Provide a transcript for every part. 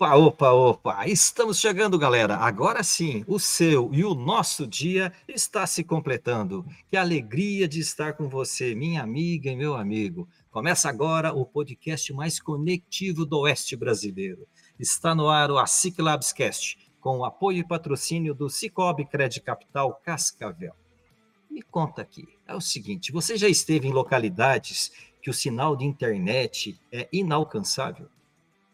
Opa, opa, opa! Estamos chegando, galera. Agora sim, o seu e o nosso dia está se completando. Que alegria de estar com você, minha amiga e meu amigo. Começa agora o podcast mais conectivo do Oeste brasileiro. Está no ar o ASIC Labscast, com o apoio e patrocínio do Cicobi Credit Capital Cascavel. Me conta aqui, é o seguinte, você já esteve em localidades que o sinal de internet é inalcançável?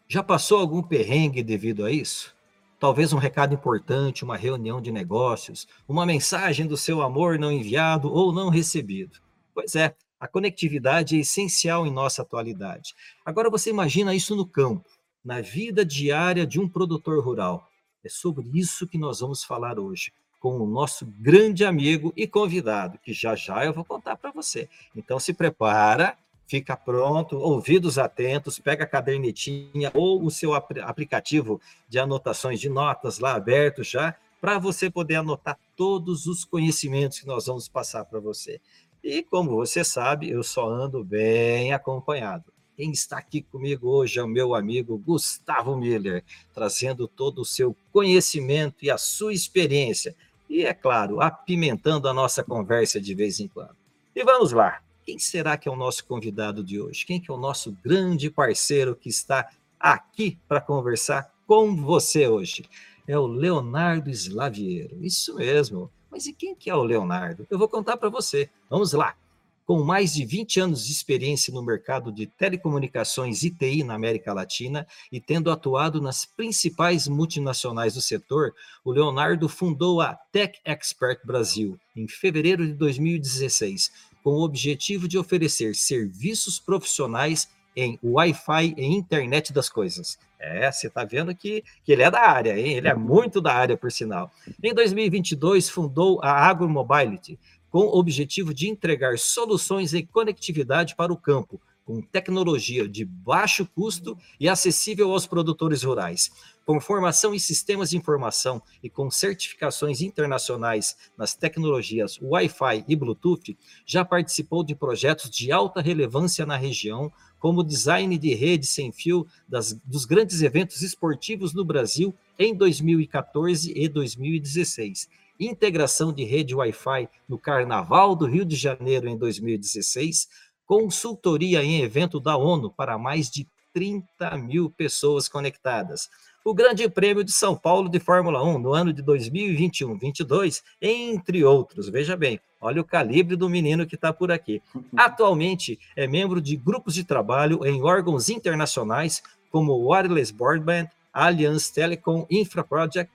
Já passou algum perrengue devido a isso? Talvez um recado importante, uma reunião de negócios, uma mensagem do seu amor não enviado ou não recebido. Pois é, a conectividade é essencial em nossa atualidade. Agora você imagina isso no campo, na vida diária de um produtor rural. É sobre isso que nós vamos falar hoje, com o nosso grande amigo e convidado, que já já eu vou contar para você. Então se prepara fica pronto, ouvidos atentos, pega a cadernetinha ou o seu ap aplicativo de anotações de notas lá aberto já, para você poder anotar todos os conhecimentos que nós vamos passar para você. E como você sabe, eu só ando bem acompanhado. Quem está aqui comigo hoje é o meu amigo Gustavo Miller, trazendo todo o seu conhecimento e a sua experiência. E, é claro, apimentando a nossa conversa de vez em quando. E vamos lá, quem será que é o nosso convidado de hoje? Quem que é o nosso grande parceiro que está aqui para conversar com você hoje? É o Leonardo Slaviero. Isso mesmo. Mas e quem que é o Leonardo? Eu vou contar para você. Vamos lá. Com mais de 20 anos de experiência no mercado de telecomunicações e TI na América Latina e tendo atuado nas principais multinacionais do setor, o Leonardo fundou a Tech Expert Brasil em fevereiro de 2016, com o objetivo de oferecer serviços profissionais em Wi-Fi e internet das coisas. É, você está vendo que, que ele é da área, hein? ele é muito da área, por sinal. Em 2022, fundou a AgroMobility, com o objetivo de entregar soluções e conectividade para o campo, com tecnologia de baixo custo e acessível aos produtores rurais. Com formação em sistemas de informação e com certificações internacionais nas tecnologias Wi-Fi e Bluetooth, já participou de projetos de alta relevância na região, como design de rede sem fio das, dos grandes eventos esportivos no Brasil em 2014 e 2016 integração de rede Wi-Fi no Carnaval do Rio de Janeiro em 2016, consultoria em evento da ONU para mais de 30 mil pessoas conectadas. O Grande Prêmio de São Paulo de Fórmula 1 no ano de 2021-22, entre outros. Veja bem, olha o calibre do menino que está por aqui. Atualmente é membro de grupos de trabalho em órgãos internacionais como Wireless Broadband, Allianz Telecom Infra Project,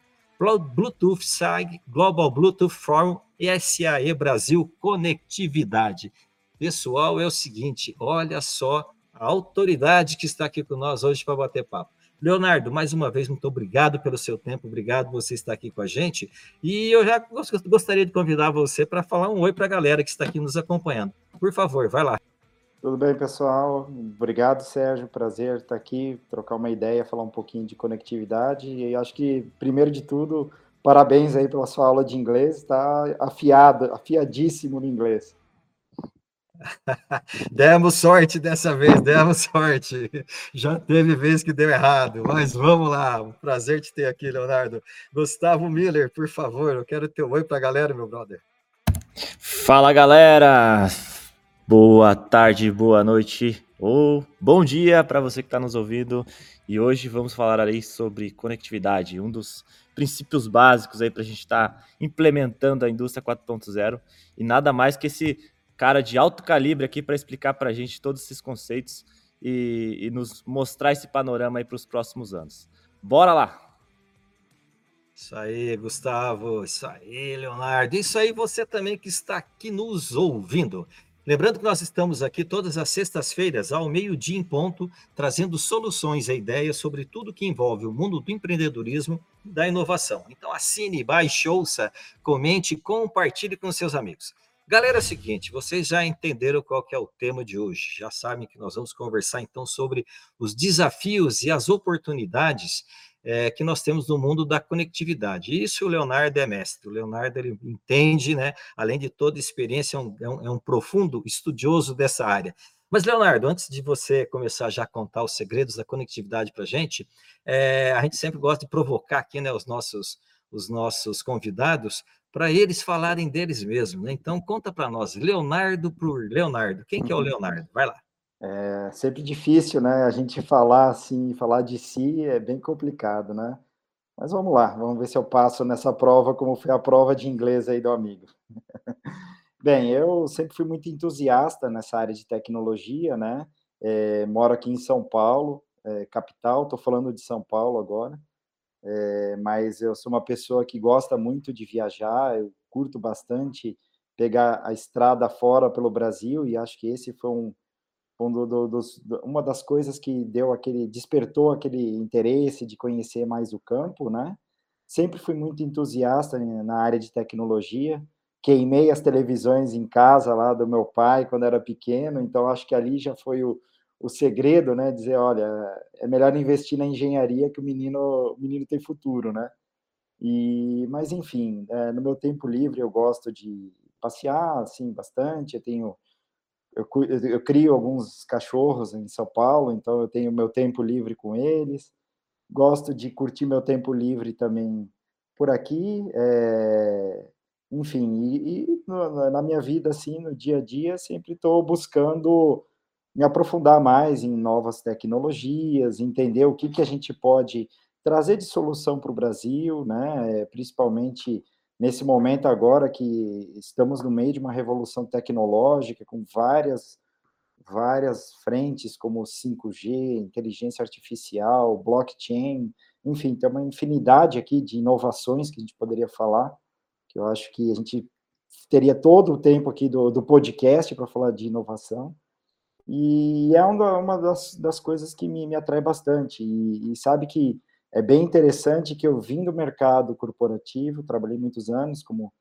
Bluetooth SAG, Global Bluetooth Forum e SAE Brasil Conectividade. Pessoal, é o seguinte, olha só a autoridade que está aqui com nós hoje para bater papo. Leonardo, mais uma vez, muito obrigado pelo seu tempo, obrigado por você estar aqui com a gente. E eu já gostaria de convidar você para falar um oi para a galera que está aqui nos acompanhando. Por favor, vai lá. Tudo bem, pessoal? Obrigado, Sérgio. Prazer estar aqui, trocar uma ideia, falar um pouquinho de conectividade. E acho que, primeiro de tudo, parabéns aí pela sua aula de inglês. Está afiado, afiadíssimo no inglês. demos sorte dessa vez, demos sorte. Já teve vez que deu errado, mas vamos lá. Um prazer te ter aqui, Leonardo. Gustavo Miller, por favor, eu quero ter um oi para a galera, meu brother. Fala, galera. Boa tarde, boa noite ou bom dia para você que está nos ouvindo. E hoje vamos falar aí sobre conectividade, um dos princípios básicos aí para a gente estar tá implementando a indústria 4.0 e nada mais que esse cara de alto calibre aqui para explicar para a gente todos esses conceitos e, e nos mostrar esse panorama aí para os próximos anos. Bora lá! Isso aí, Gustavo. Isso aí, Leonardo. Isso aí, você também que está aqui nos ouvindo. Lembrando que nós estamos aqui todas as sextas-feiras, ao meio-dia em ponto, trazendo soluções e ideias sobre tudo que envolve o mundo do empreendedorismo e da inovação. Então, assine, baixe, ouça, comente, compartilhe com seus amigos. Galera, é o seguinte, vocês já entenderam qual que é o tema de hoje, já sabem que nós vamos conversar então sobre os desafios e as oportunidades é, que nós temos no mundo da conectividade. Isso o Leonardo é mestre. O Leonardo ele entende, né? Além de toda experiência, é um, é um, é um profundo estudioso dessa área. Mas, Leonardo, antes de você começar já a contar os segredos da conectividade para a gente, é, a gente sempre gosta de provocar aqui né, os, nossos, os nossos convidados para eles falarem deles mesmos. Né? Então, conta para nós, Leonardo por Leonardo. Quem que é o Leonardo? Vai lá. É sempre difícil, né? A gente falar assim, falar de si é bem complicado, né? Mas vamos lá, vamos ver se eu passo nessa prova como foi a prova de inglês aí do amigo. Bem, eu sempre fui muito entusiasta nessa área de tecnologia, né? É, moro aqui em São Paulo, é, capital, estou falando de São Paulo agora, é, mas eu sou uma pessoa que gosta muito de viajar, eu curto bastante pegar a estrada fora pelo Brasil e acho que esse foi um, um do, do, dos, uma das coisas que deu aquele despertou aquele interesse de conhecer mais o campo, né? Sempre fui muito entusiasta na área de tecnologia. Queimei as televisões em casa lá do meu pai quando era pequeno, então acho que ali já foi o, o segredo, né? Dizer, olha, é melhor investir na engenharia que o menino, o menino tem futuro, né? E, mas enfim, é, no meu tempo livre eu gosto de passear, assim, bastante. Eu tenho eu, eu crio alguns cachorros em São Paulo, então eu tenho meu tempo livre com eles. Gosto de curtir meu tempo livre também por aqui. É, enfim, e, e na minha vida, assim, no dia a dia, sempre estou buscando me aprofundar mais em novas tecnologias, entender o que, que a gente pode trazer de solução para o Brasil, né? principalmente nesse momento agora que estamos no meio de uma revolução tecnológica com várias várias frentes como 5G, inteligência artificial, blockchain, enfim, tem uma infinidade aqui de inovações que a gente poderia falar, que eu acho que a gente teria todo o tempo aqui do, do podcast para falar de inovação, e é uma, das, das coisas que me, me atrai bastante, e, e sabe que é bem interessante que eu vim do mercado corporativo, trabalhei muitos anos, como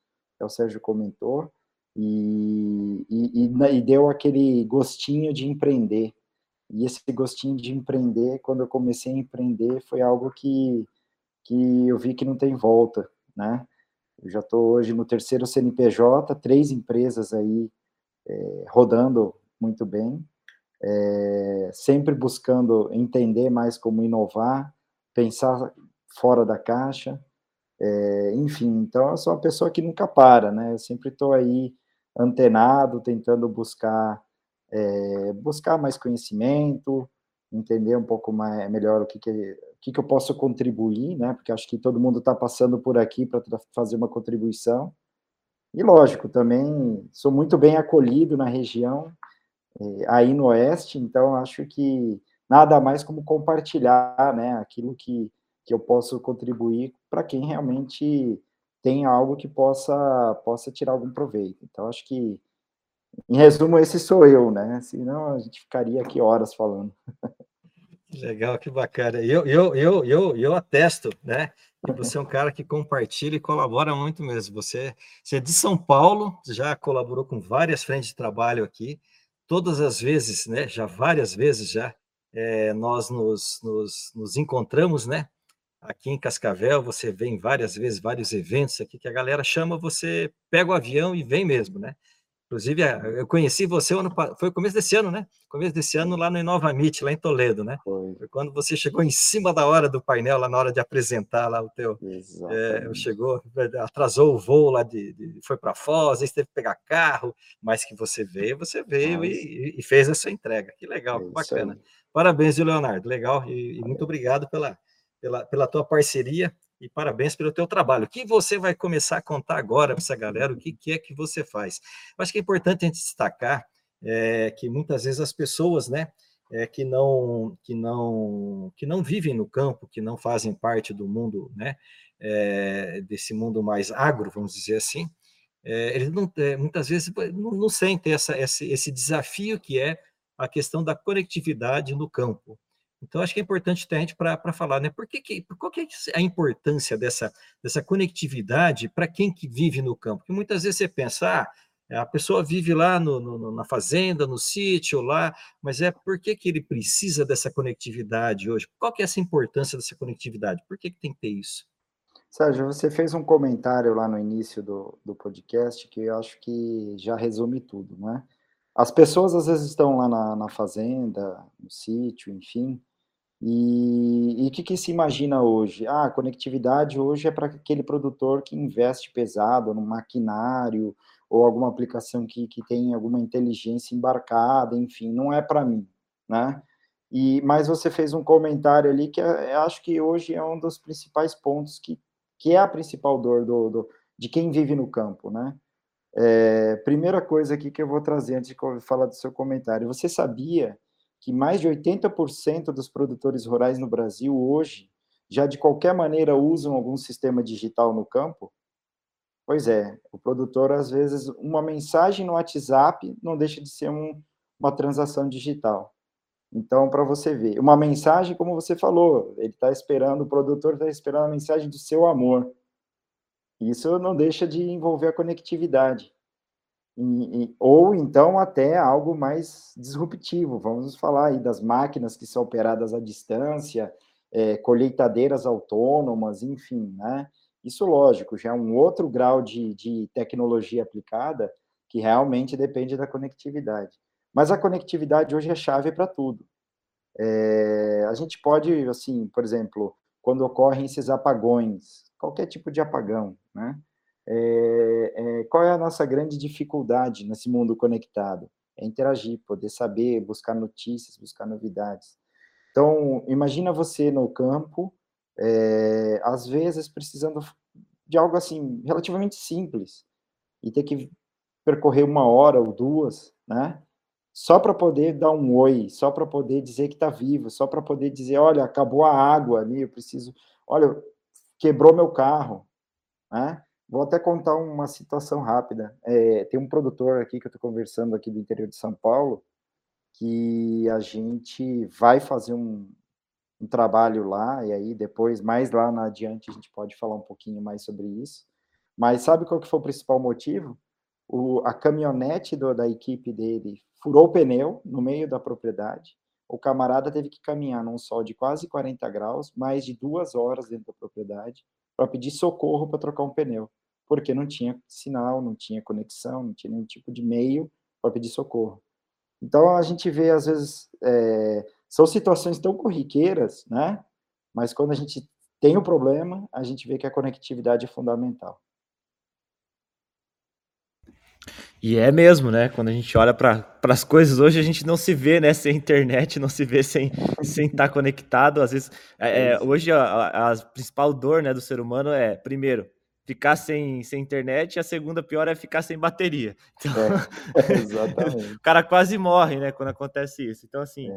o Sérgio comentou, e, e, e, deu aquele gostinho de empreender. E esse gostinho de empreender, quando eu comecei a empreender, foi algo que, que eu vi que não tem volta, né? Eu já estou hoje no terceiro CNPJ, três empresas aí é, rodando muito bem, é, sempre buscando entender mais como inovar, pensar fora da caixa, é, enfim, então eu sou uma pessoa que nunca para, né? Eu sempre estou aí antenado, tentando buscar é, buscar mais conhecimento, entender um pouco mais melhor o que que, o que, que eu posso contribuir, né? Porque acho que todo mundo está passando por aqui para fazer uma contribuição. E lógico, também sou muito bem acolhido na região, aí no Oeste, então acho que nada mais como compartilhar, né, aquilo que, que eu posso contribuir para quem realmente tem algo que possa possa tirar algum proveito. Então acho que em resumo esse sou eu, né? Senão a gente ficaria aqui horas falando. Legal, que bacana. Eu eu eu eu, eu atesto, né? Que você é um cara que compartilha e colabora muito mesmo. Você, você é de São Paulo, já colaborou com várias frentes de trabalho aqui. Todas as vezes, né? Já várias vezes já é, nós nos, nos, nos, encontramos, né? Aqui em Cascavel, você vem várias vezes, vários eventos aqui que a galera chama, você pega o avião e vem mesmo, né? Inclusive, eu conheci você ano, foi o começo desse ano, né? Começo desse ano lá no Inova Meet, lá em Toledo, né? Foi. foi. quando você chegou em cima da hora do painel, lá na hora de apresentar lá o teu. É, chegou, atrasou o voo lá de. de foi para Foz, aí teve que pegar carro, mas que você veio, você veio e, e, fez essa entrega. Que legal, que bacana. Aí. Parabéns, Leonardo. Legal e, e muito obrigado pela, pela, pela tua parceria e parabéns pelo teu trabalho. O que você vai começar a contar agora para essa galera? O que, que, é que você faz? Eu acho que é importante a gente destacar é, que muitas vezes as pessoas, né, é, que não que não que não vivem no campo, que não fazem parte do mundo, né, é, desse mundo mais agro, vamos dizer assim, é, eles não, muitas vezes não, não sentem essa, esse, esse desafio que é a questão da conectividade no campo. Então, acho que é importante ter a gente para falar, né? Por que, que, qual que é a importância dessa, dessa conectividade para quem que vive no campo? Porque muitas vezes você pensa, ah, A pessoa vive lá no, no, na fazenda, no sítio, lá, mas é por que, que ele precisa dessa conectividade hoje? Qual que é essa importância dessa conectividade? Por que, que tem que ter isso? Sérgio, você fez um comentário lá no início do, do podcast que eu acho que já resume tudo, né? As pessoas às vezes estão lá na, na fazenda, no sítio, enfim, e o que, que, se imagina hoje? Ah, a conectividade hoje é para aquele produtor que investe pesado no maquinário ou alguma aplicação que, que tem alguma inteligência embarcada, enfim, não é para mim, né? E, mas você fez um comentário ali que é, acho que hoje é um dos principais pontos que, que é a principal dor do, do de quem vive no campo, né? É, primeira coisa aqui que eu vou trazer antes de falar do seu comentário. Você sabia que mais de 80% dos produtores rurais no Brasil hoje já de qualquer maneira usam algum sistema digital no campo? Pois é, o produtor às vezes uma mensagem no WhatsApp não deixa de ser um, uma transação digital. Então, para você ver, uma mensagem, como você falou, ele está esperando, o produtor está esperando a mensagem do seu amor. Isso não deixa de envolver a conectividade. Ou então até algo mais disruptivo. Vamos falar aí das máquinas que são operadas à distância, é, colheitadeiras autônomas, enfim, né? Isso, lógico, já é um outro grau de, de tecnologia aplicada que realmente depende da conectividade. Mas a conectividade hoje é chave para tudo. É, a gente pode, assim, por exemplo, quando ocorrem esses apagões, qualquer tipo de apagão, né? É, é, qual é a nossa grande dificuldade nesse mundo conectado? É interagir, poder saber, buscar notícias, buscar novidades. Então, imagina você no campo, é, às vezes precisando de algo assim relativamente simples e ter que percorrer uma hora ou duas, né? Só para poder dar um oi, só para poder dizer que está vivo, só para poder dizer, olha, acabou a água ali, eu preciso, olha, quebrou meu carro, né? Vou até contar uma situação rápida. É, tem um produtor aqui que eu estou conversando aqui do interior de São Paulo, que a gente vai fazer um, um, trabalho lá, e aí depois, mais lá na adiante, a gente pode falar um pouquinho mais sobre isso. Mas sabe qual que foi o principal motivo? O, a caminhonete do, da equipe dele furou o pneu no meio da propriedade. O camarada teve que caminhar num sol de quase 40 graus, mais de duas horas dentro da propriedade, para pedir socorro para trocar um pneu porque não tinha sinal, não tinha conexão, não tinha nenhum tipo de meio para pedir socorro. Então a gente vê às vezes é, são situações tão corriqueiras, né? Mas quando a gente tem o um problema, a gente vê que a conectividade é fundamental. E é mesmo, né? Quando a gente olha para as coisas hoje, a gente não se vê né, sem internet, não se vê sem estar sem tá conectado. Às vezes, é, é, hoje a, a, a, principal dor né, do ser humano é, primeiro, ficar sem, sem internet, e a segunda pior é ficar sem bateria. Então, é, exatamente. o cara quase morre, né, quando acontece isso. Então, assim,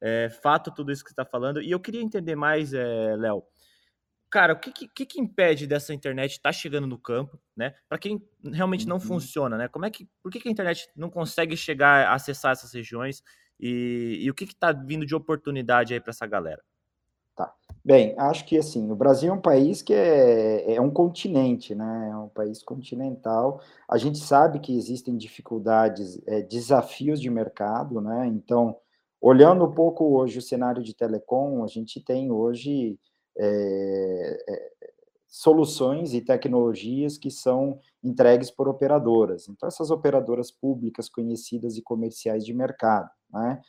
é. é fato tudo isso que você está falando. E eu queria entender mais, é, Léo, cara, o que, que, que, impede dessa internet estar tá chegando no campo, né? Para quem realmente não uhum. funciona, né? Como é que, por que, que, a internet não consegue chegar a acessar essas regiões e, e o que está vindo de oportunidade aí para essa galera? Bem, acho que assim, o Brasil é um país que é, é um continente, né? É um país continental. A gente sabe que existem dificuldades, é, desafios de mercado, né? Então, olhando um pouco hoje o cenário de telecom, a gente tem hoje é, é, soluções e tecnologias que são entregues por operadoras. Então, essas operadoras públicas conhecidas e comerciais de mercado, né?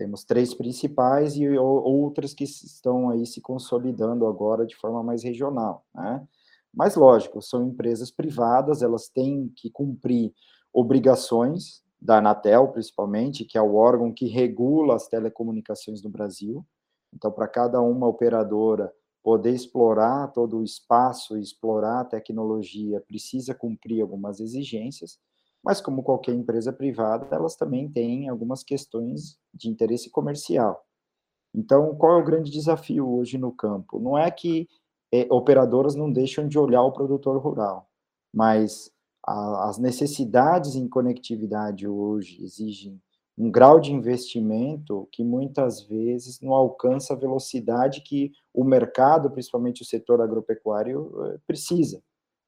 Temos três principais e outras que estão aí se consolidando agora de forma mais regional, né? Mas, lógico, são empresas privadas, elas têm que cumprir obrigações da Anatel, principalmente, que é o órgão que regula as telecomunicações no Brasil. Então, para cada uma operadora poder explorar todo o espaço, explorar a tecnologia, precisa cumprir algumas exigências. Mas, como qualquer empresa privada, elas também têm algumas questões de interesse comercial. Então, qual é o grande desafio hoje no campo? Não é que é, operadoras não deixam de olhar o produtor rural, mas a, as necessidades em conectividade hoje exigem um grau de investimento que muitas vezes não alcança a velocidade que o mercado, principalmente o setor agropecuário, eh, precisa,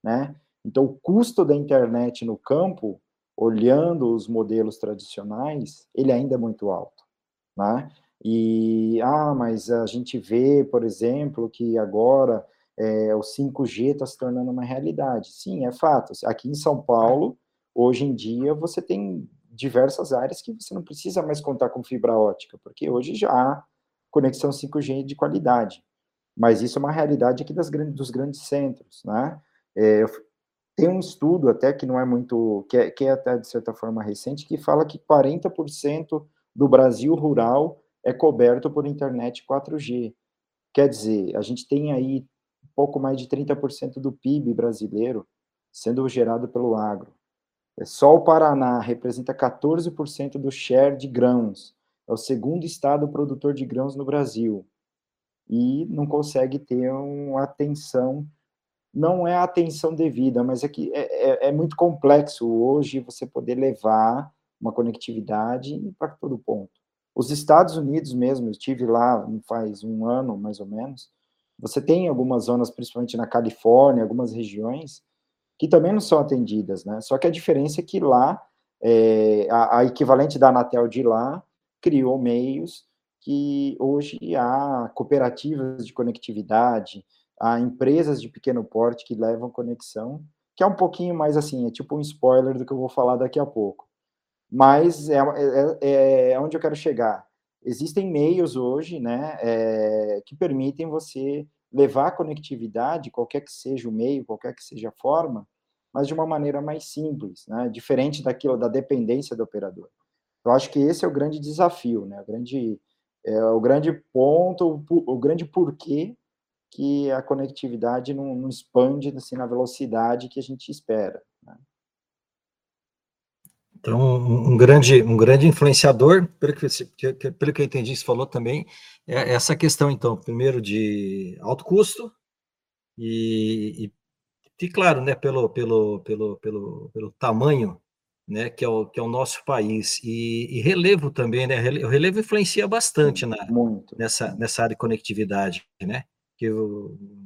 né? Então, o custo da internet no campo, olhando os modelos tradicionais, ele ainda é muito alto, né? E, ah, mas a gente vê, por exemplo, que agora é, o 5G está se tornando uma realidade. Sim, é fato. Aqui em São Paulo, hoje em dia, você tem diversas áreas que você não precisa mais contar com fibra ótica, porque hoje já há conexão 5G de qualidade. Mas isso é uma realidade aqui das grandes, dos grandes centros, né? É, tem um estudo até que não é muito, que é, que é até de certa forma recente, que fala que 40% do Brasil rural é coberto por internet 4G. Quer dizer, a gente tem aí pouco mais de 30% do PIB brasileiro sendo gerado pelo agro. É só o Paraná representa 14% do share de grãos. É o segundo estado produtor de grãos no Brasil. E não consegue ter uma atenção não é a atenção devida, mas é que é, é, é muito complexo hoje você poder levar uma conectividade para todo ponto. Os Estados Unidos mesmo, eu estive lá faz um ano, mais ou menos, você tem algumas zonas, principalmente na Califórnia, algumas regiões, que também não são atendidas, né? Só que a diferença é que lá, é, a, a equivalente da Anatel de lá, criou meios que hoje há cooperativas de conectividade, a empresas de pequeno porte que levam conexão, que é um pouquinho mais assim, é tipo um spoiler do que eu vou falar daqui a pouco. Mas é, é, é, é onde eu quero chegar. Existem meios hoje, né, é, que permitem você levar a conectividade, qualquer que seja o meio, qualquer que seja a forma, mas de uma maneira mais simples, né, diferente daquilo da dependência do operador. Eu acho que esse é o grande desafio, né, o grande, é, o grande ponto, o, o grande porquê que a conectividade não, não expande assim, na velocidade que a gente espera. Né? Então, um, grande, um grande influenciador, pelo que, você, pelo que eu entendi, você falou também, é essa questão, então, primeiro de alto custo e, e, e claro, né, pelo, pelo, pelo, pelo, pelo tamanho né, que é o, que é o nosso país, e, e relevo também, né, o relevo influencia bastante na, nessa, nessa área de conectividade, né, que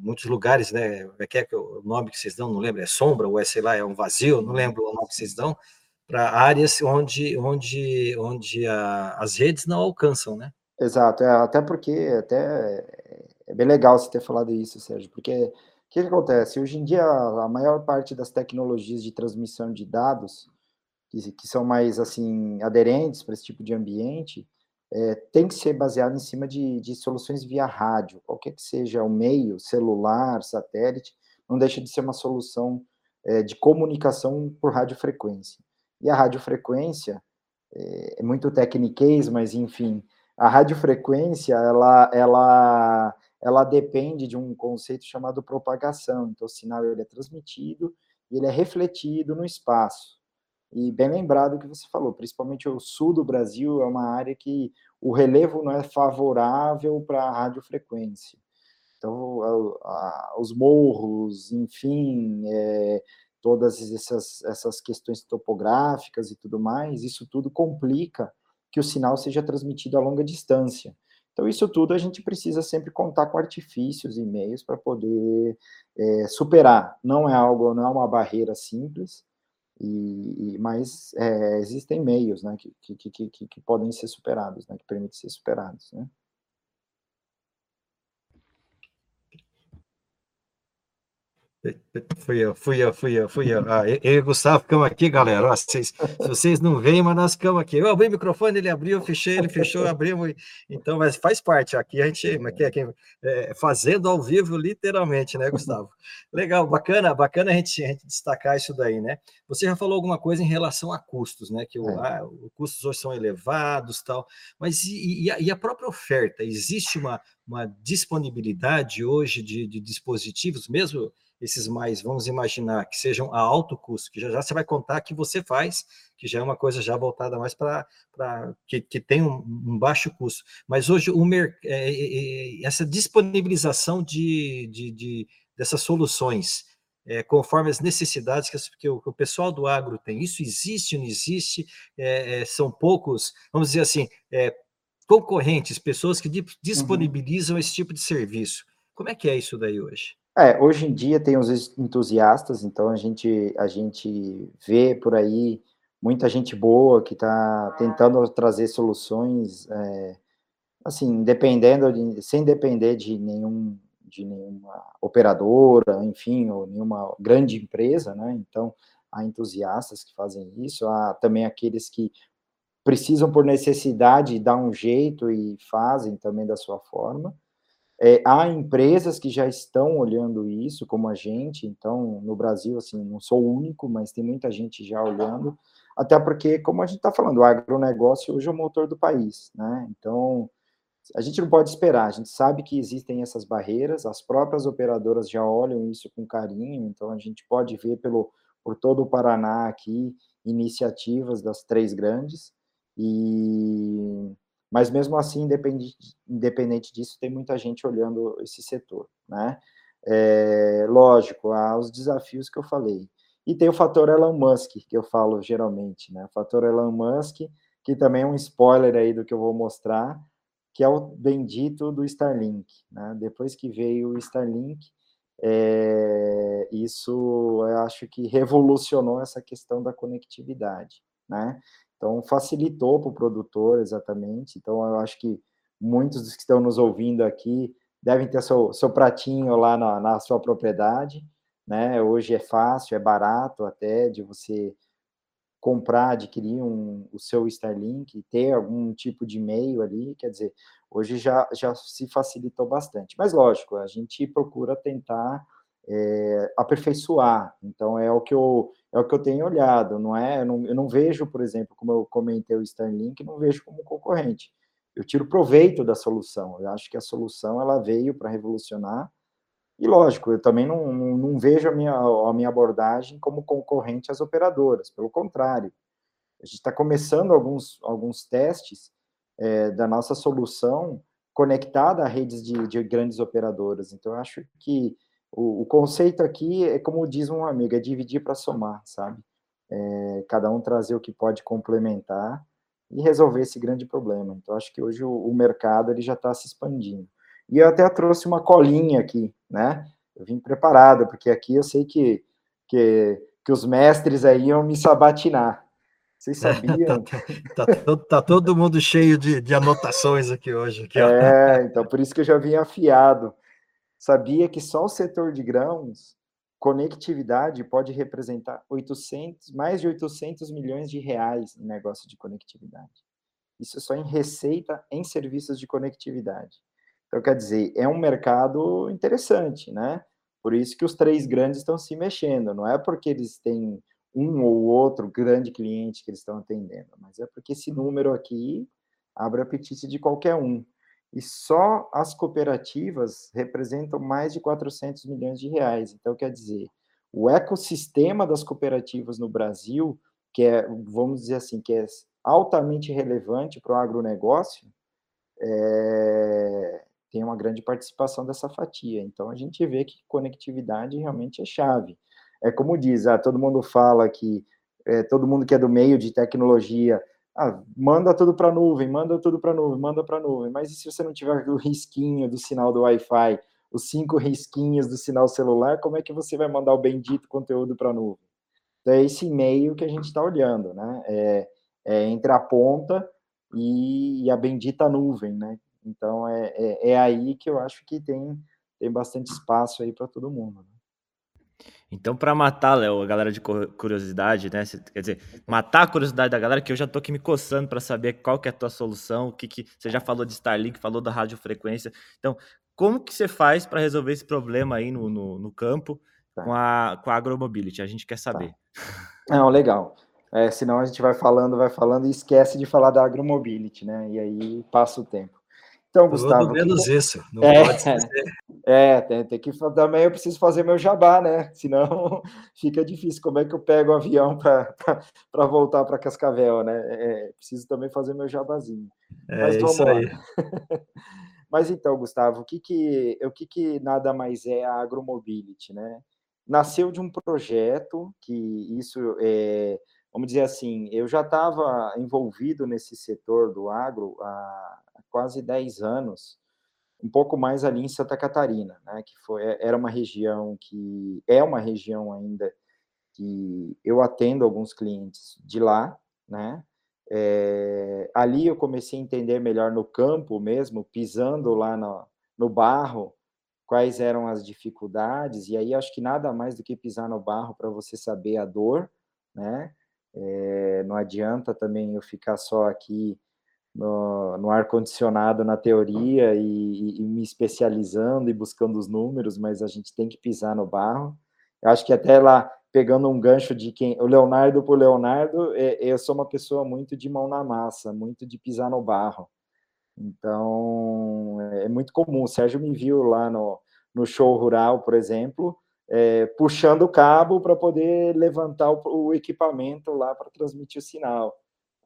muitos lugares, né, é que é o nome que vocês dão, não lembro, é sombra, ou é, sei lá, é um vazio, não lembro o nome que vocês dão, para áreas onde, onde, onde a, as redes não alcançam, né? Exato, é, até porque, até é bem legal você ter falado isso, Sérgio, porque o que, que, acontece? Hoje em dia, a maior parte das tecnologias de transmissão de dados, que, que são mais, assim, aderentes para esse tipo de ambiente, é, tem que ser baseado em cima de, de soluções via rádio, qualquer que seja o meio, celular, satélite, não deixa de ser uma solução é, de comunicação por radiofrequência. E a radiofrequência é, é muito tecniquez, mas enfim, a radiofrequência ela, ela, ela depende de um conceito chamado propagação. Então, o sinal ele é transmitido e ele é refletido no espaço. E bem lembrado que você falou, principalmente o sul do Brasil é uma área que o relevo não é favorável para a radiofrequência. Então, a, a, os morros, enfim, é, todas essas, essas questões topográficas e tudo mais, isso tudo complica que o sinal seja transmitido a longa distância. Então, isso tudo a gente precisa sempre contar com artifícios e meios para poder é, superar. Não é algo, não é uma barreira simples, e, e mas é, existem meios né, que, que, que, que, podem ser superados, né, que permitem ser superados. Né? Fui eu, fui eu, fui eu, fui eu. Ah, eu e o Gustavo ficamos aqui, galera. Ó, vocês, se vocês não veem, mas nós ficamos aqui. Eu abri o microfone, ele abriu, fechei, ele fechou, abrimos. Então, mas faz parte. Aqui a gente aqui, aqui, é, fazendo ao vivo, literalmente, né, Gustavo? Legal, bacana, bacana a gente, a gente destacar isso daí, né? Você já falou alguma coisa em relação a custos, né? Que o, é. ah, os custos hoje são elevados tal. Mas e, e, a, e a própria oferta? Existe uma, uma disponibilidade hoje de, de dispositivos, mesmo esses mais, vamos imaginar, que sejam a alto custo, que já, já você vai contar que você faz, que já é uma coisa já voltada mais para que, que tem um, um, baixo custo. Mas hoje o é, é, é, essa disponibilização de, de, de dessas soluções, é, conforme as necessidades que, que, o, que, o, pessoal do agro tem, isso existe, não existe? É, é são poucos, vamos dizer assim, concorrentes, pessoas que uhum. disponibilizam uhum. esse tipo de serviço. Como é que é isso daí hoje? É, hoje em dia tem os entusiastas, então a gente, a gente vê por aí muita gente boa que está tentando trazer soluções, é, assim, dependendo de, sem depender de nenhum de nenhuma operadora, enfim, ou nenhuma grande empresa, né? Então, há entusiastas que fazem isso, há também aqueles que precisam por necessidade dar um jeito e fazem também da sua forma. É, há empresas que já estão olhando isso, como a gente, então, no Brasil, assim, não sou o único, mas tem muita gente já olhando, até porque, como a gente está falando, o agronegócio hoje é o motor do país, né? Então, a gente não pode esperar, a gente sabe que existem essas barreiras, as próprias operadoras já olham isso com carinho, então a gente pode ver pelo, por todo o Paraná aqui iniciativas das três grandes, e mas mesmo assim, independente, independente disso, tem muita gente olhando esse setor, né? É, lógico, há os desafios que eu falei. E tem o fator Elon Musk, que eu falo geralmente, né? O fator Elon Musk, que também é um spoiler aí do que eu vou mostrar, que é o bendito do Starlink. Né? Depois que veio o Starlink, é, isso eu acho que revolucionou essa questão da conectividade. Né? Então, facilitou para o produtor, exatamente. Então, eu acho que muitos dos que estão nos ouvindo aqui devem ter seu, seu pratinho lá na, na sua propriedade. Né? Hoje é fácil, é barato até de você comprar, adquirir um, o seu Starlink, ter algum tipo de e-mail ali, quer dizer, hoje já, já se facilitou bastante. Mas, lógico, a gente procura tentar é, aperfeiçoar, então é o que eu é o que eu tenho olhado, não é? Eu não, eu não vejo, por exemplo, como eu comentei o Starlink, não vejo como concorrente. Eu tiro proveito da solução. Eu acho que a solução ela veio para revolucionar e lógico, eu também não, não, não, vejo a minha, a minha abordagem como concorrente às operadoras, pelo contrário. A gente está começando alguns, alguns testes é, da nossa solução conectada a redes de, de grandes operadoras. Então, eu acho que o, o, conceito aqui é como diz um amigo, é dividir para somar, sabe? É, cada um trazer o que pode complementar e resolver esse grande problema. Então, acho que hoje o, o mercado ele já está se expandindo. E eu até trouxe uma colinha aqui, né? Eu vim preparado, porque aqui eu sei que, que, que os mestres aí iam me sabatinar. Vocês sabiam? tá, tá, tá, todo mundo cheio de, de anotações aqui hoje. Aqui, é, então por isso que eu já vim afiado. Sabia que só o setor de grãos, conectividade pode representar 800, mais de 800 milhões de reais em negócio de conectividade. Isso só em receita em serviços de conectividade. Então, quer dizer, é um mercado interessante, né? Por isso que os três grandes estão se mexendo. Não é porque eles têm um ou outro grande cliente que eles estão atendendo, mas é porque esse número aqui abre apetite de qualquer um. E só as cooperativas representam mais de 400 milhões de reais. Então, quer dizer, o ecossistema das cooperativas no Brasil, que é, vamos dizer assim, que é altamente relevante para o agronegócio, é, tem uma grande participação dessa fatia. Então, a gente vê que conectividade realmente é chave. É como diz, ah, todo mundo fala que é, todo mundo que é do meio de tecnologia, ah, manda tudo para a nuvem, manda tudo para a nuvem, manda para a nuvem. Mas e se você não tiver o risquinho do sinal do Wi-Fi, os cinco risquinhos do sinal celular, como é que você vai mandar o bendito conteúdo para a nuvem? Então, é esse meio que a gente está olhando, né? É, é entre a ponta e, e a bendita nuvem, né? Então é, é, é, aí que eu acho que tem, tem bastante espaço aí para todo mundo. Né? Então, para matar, Léo, a galera de curiosidade, né? Quer dizer, matar a curiosidade da galera, que eu já tô aqui me coçando para saber qual que é a tua solução, o que, que você já falou de Starlink, falou da radiofrequência. Então, como que você faz para resolver esse problema aí no, no, no campo tá. com, a, com a agromobility? A gente quer saber. Tá. Não, legal. É, senão a gente vai falando, vai falando e esquece de falar da agromobility, né? E aí passa o tempo. Então, Gustavo. menos que... isso, não é, pode. É, tem, tem, que também eu preciso fazer meu jabá, né? Senão fica difícil. Como é que eu pego o avião para voltar para Cascavel, né? É, preciso também fazer meu jabazinho. É Mas isso lá. aí. Mas então, Gustavo, o que que, o que que nada mais é a agromobility, né? Nasceu de um projeto que isso é vamos dizer assim, eu já estava envolvido nesse setor do agro há quase 10 anos, um pouco mais ali em Santa Catarina, né, que foi, era uma região que é uma região ainda que eu atendo alguns clientes de lá, né? É, ali eu comecei a entender melhor no campo mesmo, pisando lá no, no barro, quais eram as dificuldades, e aí acho que nada mais do que pisar no barro para você saber a dor, né? É, não adianta também eu ficar só aqui no, no ar-condicionado na teoria e, e, me especializando e buscando os números, mas a gente tem que pisar no barro. Eu acho que até lá, pegando um gancho de quem. O Leonardo por Leonardo, é, eu sou uma pessoa muito de mão na massa, muito de pisar no barro. Então, é muito comum. O Sérgio me viu lá no, no show rural, por exemplo, é, puxando o cabo para poder levantar o, o equipamento lá para transmitir o sinal,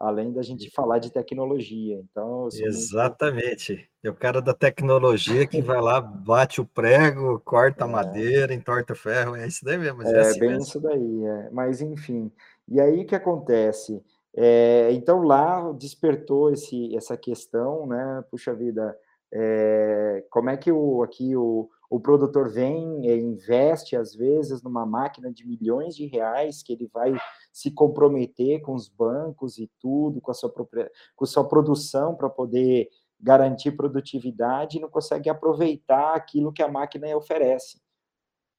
além da gente falar de tecnologia. Então, exatamente. Muito... É o cara da tecnologia que vai lá, bate o prego, corta é. a madeira, entorta o ferro, é isso daí mesmo. É, é assim bem mesmo. isso daí. É. Mas enfim, e aí o que acontece? É, então lá despertou esse, essa questão, né? Puxa vida, é, como é que o, aqui o, o produtor vem e investe, às vezes, numa máquina de milhões de reais que ele vai se comprometer com os bancos e tudo, com a sua, própria, com a sua produção para poder garantir produtividade e não consegue aproveitar aquilo que a máquina oferece.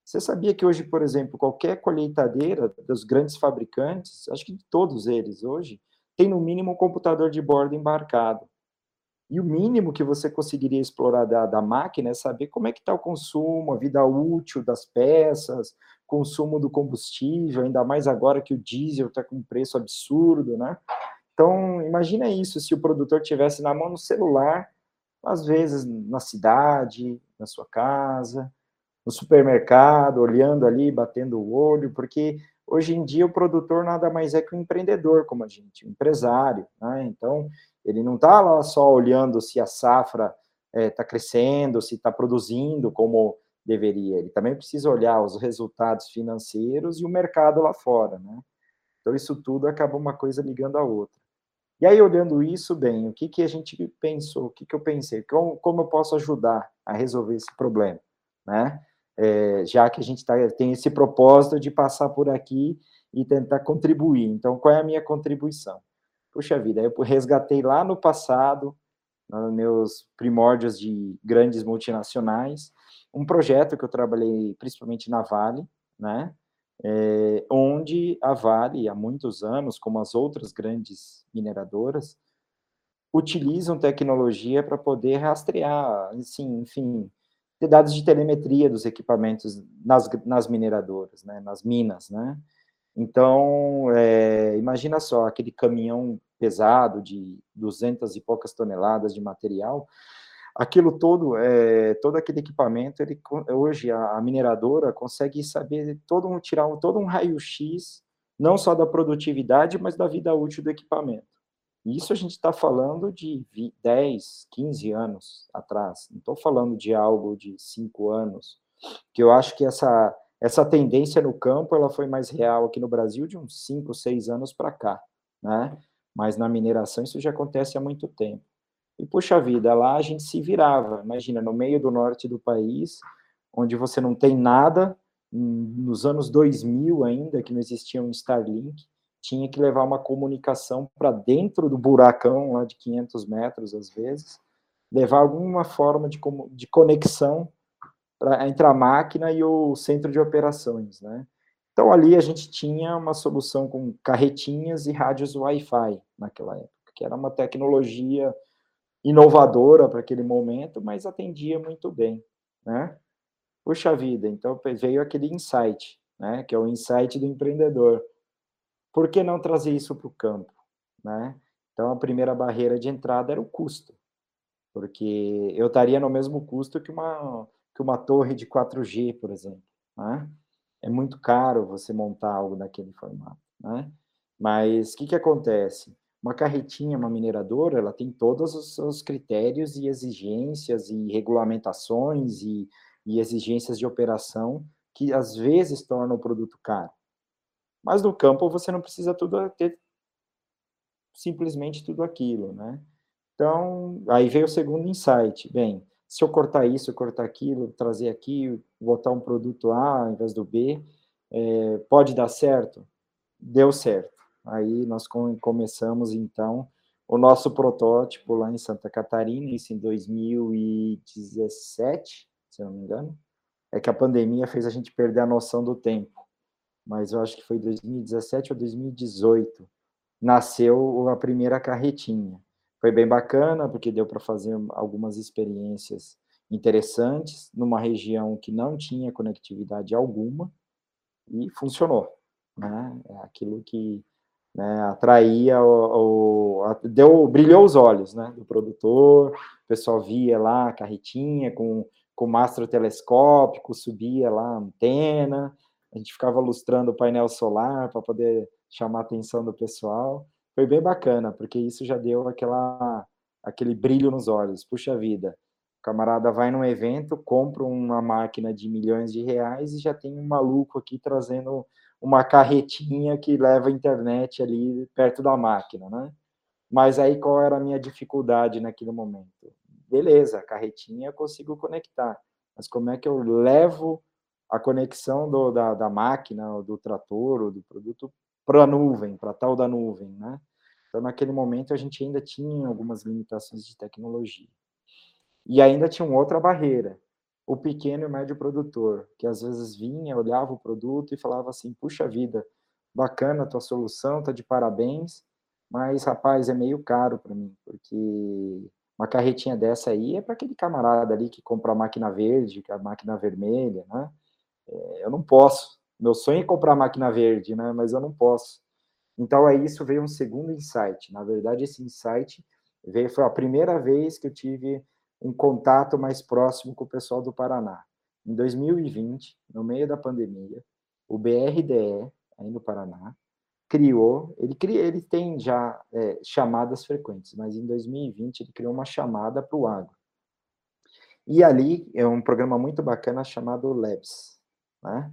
Você sabia que hoje, por exemplo, qualquer colheitadeira dos grandes fabricantes, acho que todos eles hoje, tem no mínimo um computador de bordo embarcado. E o mínimo que você conseguiria explorar da, da máquina é saber como é que está o consumo, a vida útil das peças, consumo do combustível, ainda mais agora que o diesel está com um preço absurdo, né? Então, imagina isso, se o produtor tivesse na mão no celular, às vezes na cidade, na sua casa, no supermercado, olhando ali, batendo o olho, porque hoje em dia o produtor nada mais é que um empreendedor como a gente, um empresário, né? Então, ele não está lá só olhando se a safra está eh, é, crescendo, se está produzindo como deveria. Ele também precisa olhar os resultados financeiros e o mercado lá fora, né? Então, isso tudo acaba uma coisa ligando a outra. E aí, olhando isso bem, o que, que a gente pensou, o que, que eu pensei, como, como eu posso ajudar a resolver esse problema, né? É, já que a gente tá, tem esse propósito de passar por aqui e tentar contribuir. Então, qual é a minha contribuição? puxa vida, eu resgatei lá no passado, nos meus primórdios de grandes multinacionais, um projeto que eu trabalhei principalmente na Vale, né? É, onde a Vale, há muitos anos, como as outras grandes mineradoras, utilizam tecnologia para poder rastrear, assim, enfim, ter dados de telemetria dos equipamentos nas, nas mineradoras, né, nas minas, né? Então, é, imagina só, aquele caminhão pesado de 200 e poucas toneladas de material, aquilo todo, é, todo aquele equipamento, ele, hoje a, a mineradora consegue saber, todo um, tirar um, todo um raio-x, não só da produtividade, mas da vida útil do equipamento. Isso a gente está falando de 10, 15 anos atrás, não estou falando de algo de 5 anos, que eu acho que essa essa tendência no campo ela foi mais real aqui no Brasil de uns 5, 6 anos para cá, né? Mas na mineração isso já acontece há muito tempo. E puxa vida, lá a gente se virava. Imagina, no meio do norte do país, onde você não tem nada, nos anos 2000 ainda, que não existia um Starlink, tinha que levar uma comunicação para dentro do buracão lá de 500 metros às vezes, levar alguma forma de, de conexão pra, entre a máquina e o centro de operações, né? Então, ali a gente tinha uma solução com carretinhas e rádios Wi-Fi naquela época, que era uma tecnologia inovadora para aquele momento, mas atendia muito bem, né? Puxa vida, então veio aquele insight, né? Que é o insight do empreendedor. Por que não trazer isso para o campo, né? Então, a primeira barreira de entrada era o custo, porque eu estaria no mesmo custo que uma que uma torre de 4G, por exemplo. Né? É muito caro você montar algo daquele formato. Né? Mas o que, que acontece? Uma carretinha, uma mineradora, ela tem todos os seus critérios e exigências e regulamentações e, e exigências de operação que às vezes tornam o produto caro. Mas no campo você não precisa tudo ter simplesmente tudo aquilo, né? Então, aí veio o segundo insight. Bem, se eu cortar isso, cortar aquilo, trazer aqui, botar um produto A ao invés do B, é, pode dar certo? Deu certo. Aí nós começamos, então, o nosso protótipo lá em Santa Catarina, isso em 2017, se eu não me engano. É que a pandemia fez a gente perder a noção do tempo. Mas eu acho que foi 2017 ou 2018. Nasceu a primeira carretinha. Foi bem bacana, porque deu para fazer algumas experiências interessantes numa região que não tinha conectividade alguma e funcionou. Né? É aquilo que né, atraía, o, o, deu, brilhou os olhos né, do produtor, o pessoal via lá a carretinha com, com mastro telescópico, subia lá a antena, a gente ficava lustrando o painel solar para poder chamar a atenção do pessoal. Foi bem bacana, porque isso já deu aquela, aquele brilho nos olhos. Puxa vida, o camarada vai num evento, compra uma máquina de milhões de reais e já tem um maluco aqui trazendo uma carretinha que leva a internet ali perto da máquina, né? Mas aí qual era a minha dificuldade naquele momento? Beleza, a carretinha eu consigo conectar, mas como é que eu levo a conexão do, da, da máquina, do trator, ou do produto para a nuvem, para tal da nuvem, né? Então, naquele momento, a gente ainda tinha algumas limitações de tecnologia. E ainda tinha uma outra barreira, o pequeno e médio produtor, que às vezes vinha, olhava o produto e falava assim, puxa vida, bacana a tua solução, tá de parabéns, mas, rapaz, é meio caro para mim, porque uma carretinha dessa aí é para aquele camarada ali que compra a máquina verde, a máquina vermelha, né? É, eu não posso. Meu sonho é comprar a máquina verde, né? Mas eu não posso. Então, aí isso veio um segundo insight. Na verdade, esse insight veio, foi a primeira vez que eu tive um contato mais próximo com o pessoal do Paraná. Em 2020, no meio da pandemia, o BRDE, aí no Paraná, criou, ele, cria, ele tem já é, chamadas frequentes, mas em 2020 ele criou uma chamada para o agro. E ali é um programa muito bacana chamado Labs, né?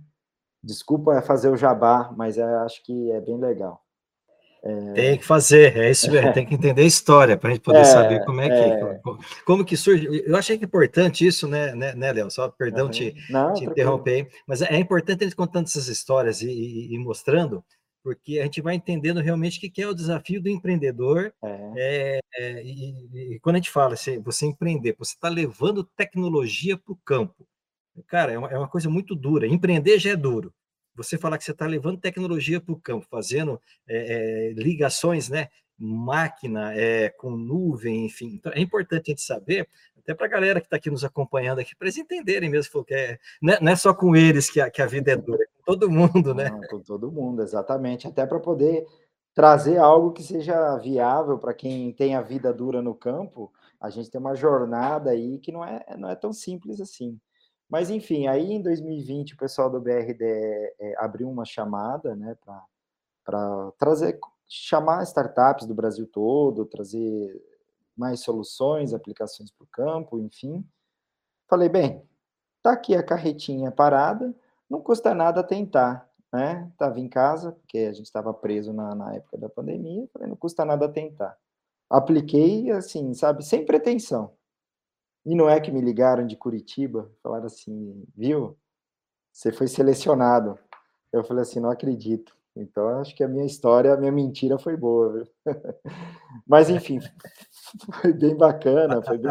Desculpa fazer o jabá, mas é, acho que é bem legal. É... Tem que fazer, é isso mesmo, tem que entender a história para a gente poder é, saber como é que é. como, como, que surge. Eu achei que é importante isso, né, né, né Léo? Só perdão uhum. te, Não, te interromper, mas é importante eles contando essas histórias e, e, e, mostrando, porque a gente vai entendendo realmente o que é o desafio do empreendedor. É. é e, e, quando a gente fala, você, você empreender, você está levando tecnologia para o campo. Cara, é uma, é uma coisa muito dura. Empreender já é duro você falar que você está levando tecnologia para o campo, fazendo é, é, ligações, né? Máquina é, com nuvem, enfim. Então, é importante a gente saber, até para a galera que está aqui nos acompanhando aqui, para eles entenderem mesmo que é, não, é, não é só com eles que a, que a vida é dura, é com todo mundo, né? Não, com todo mundo, exatamente. Até para poder trazer algo que seja viável para quem tem a vida dura no campo, a gente tem uma jornada aí que não é, não é tão simples assim. Mas, enfim, aí em 2020 o pessoal do BRD é, abriu uma chamada né, para trazer, chamar startups do Brasil todo, trazer mais soluções, aplicações para o campo, enfim. Falei, bem, tá aqui a carretinha parada, não custa nada tentar, né? Estava em casa, porque a gente estava preso na, na época da pandemia, falei, não custa nada tentar. Apliquei, assim, sabe, sem pretensão. E não é que me ligaram de Curitiba, falaram assim, viu? Você foi selecionado. Eu falei assim, não acredito. Então, acho que a minha história, a minha mentira foi boa, viu? Mas, enfim, foi bem bacana, foi bem.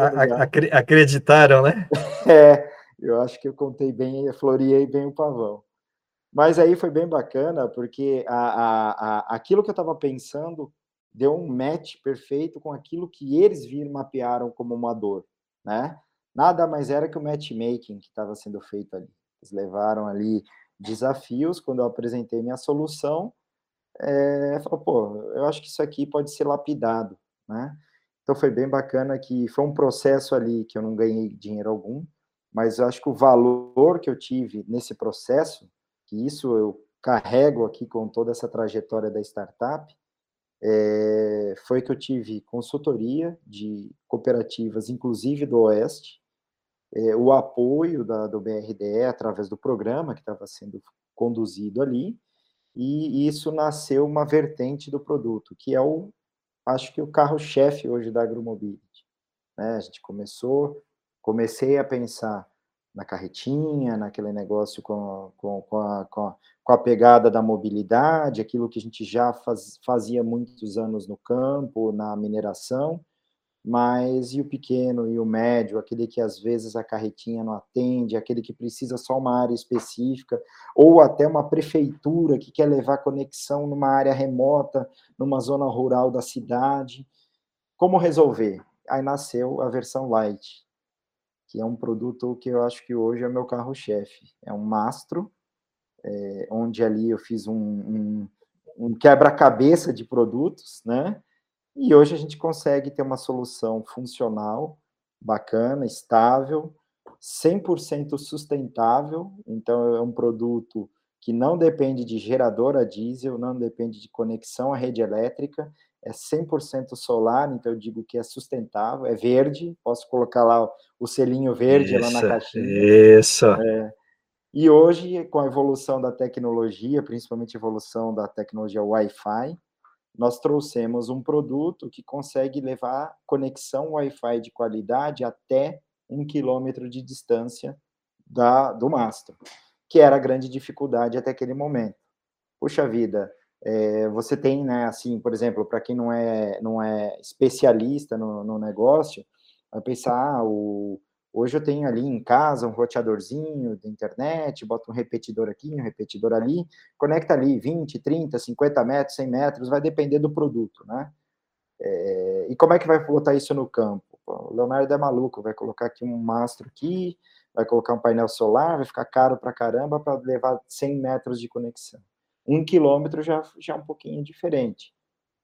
Acreditaram, né? É, eu acho que eu contei bem, floriei bem o pavão. Mas aí foi bem bacana, porque a, a, a, aquilo que eu estava pensando deu um match perfeito com aquilo que eles viram, mapearam como uma dor né? Nada mais era que o matchmaking que estava sendo feito ali. Eles levaram ali desafios, quando eu apresentei minha solução, é, falou, pô, eu acho que isso aqui pode ser lapidado, né? Então foi bem bacana que foi um processo ali que eu não ganhei dinheiro algum, mas eu acho que o valor que eu tive nesse processo, que isso eu carrego aqui com toda essa trajetória da startup, é, foi que eu tive consultoria de cooperativas, inclusive do Oeste, é, o apoio da, do BRDE através do programa que estava sendo conduzido ali, e isso nasceu uma vertente do produto, que é o, acho que o carro-chefe hoje da Agromobility. Né? A gente começou, comecei a pensar na carretinha, naquele negócio com, com, com, a, com, a, com a pegada da mobilidade, aquilo que a gente já faz, fazia muitos anos no campo, na mineração, mas e o pequeno e o médio, aquele que às vezes a carretinha não atende, aquele que precisa só uma área específica, ou até uma prefeitura que quer levar conexão numa área remota, numa zona rural da cidade. Como resolver? Aí nasceu a versão light, que é um produto que eu acho que hoje é meu carro-chefe. É um mastro, é, onde ali eu fiz um, um, um quebra-cabeça de produtos, né? E hoje a gente consegue ter uma solução funcional, bacana, estável, 100% sustentável. Então, é um produto que não depende de gerador a diesel, não depende de conexão à rede elétrica, é 100% solar, então eu digo que é sustentável, é verde, posso colocar lá o selinho verde isso, lá na caixinha. Isso. É, e hoje, com a evolução da tecnologia, principalmente a evolução da tecnologia Wi-Fi, nós trouxemos um produto que consegue levar conexão Wi-Fi de qualidade até um quilômetro de distância da, do mastro, que era a grande dificuldade até aquele momento. Puxa vida, é, você tem, né, assim, por exemplo, para quem não é, não é especialista no, no negócio, vai pensar, ah, o, Hoje eu tenho ali em casa um roteadorzinho da internet, boto um repetidor aqui, um repetidor ali, conecta ali 20, 30, 50 metros, 100 metros, vai depender do produto, né? É, e como é que vai botar isso no campo? o Leonardo é maluco, vai colocar aqui um mastro aqui, vai colocar um painel solar, vai ficar caro para caramba para levar 100 metros de conexão. Um quilômetro já, já é um pouquinho diferente.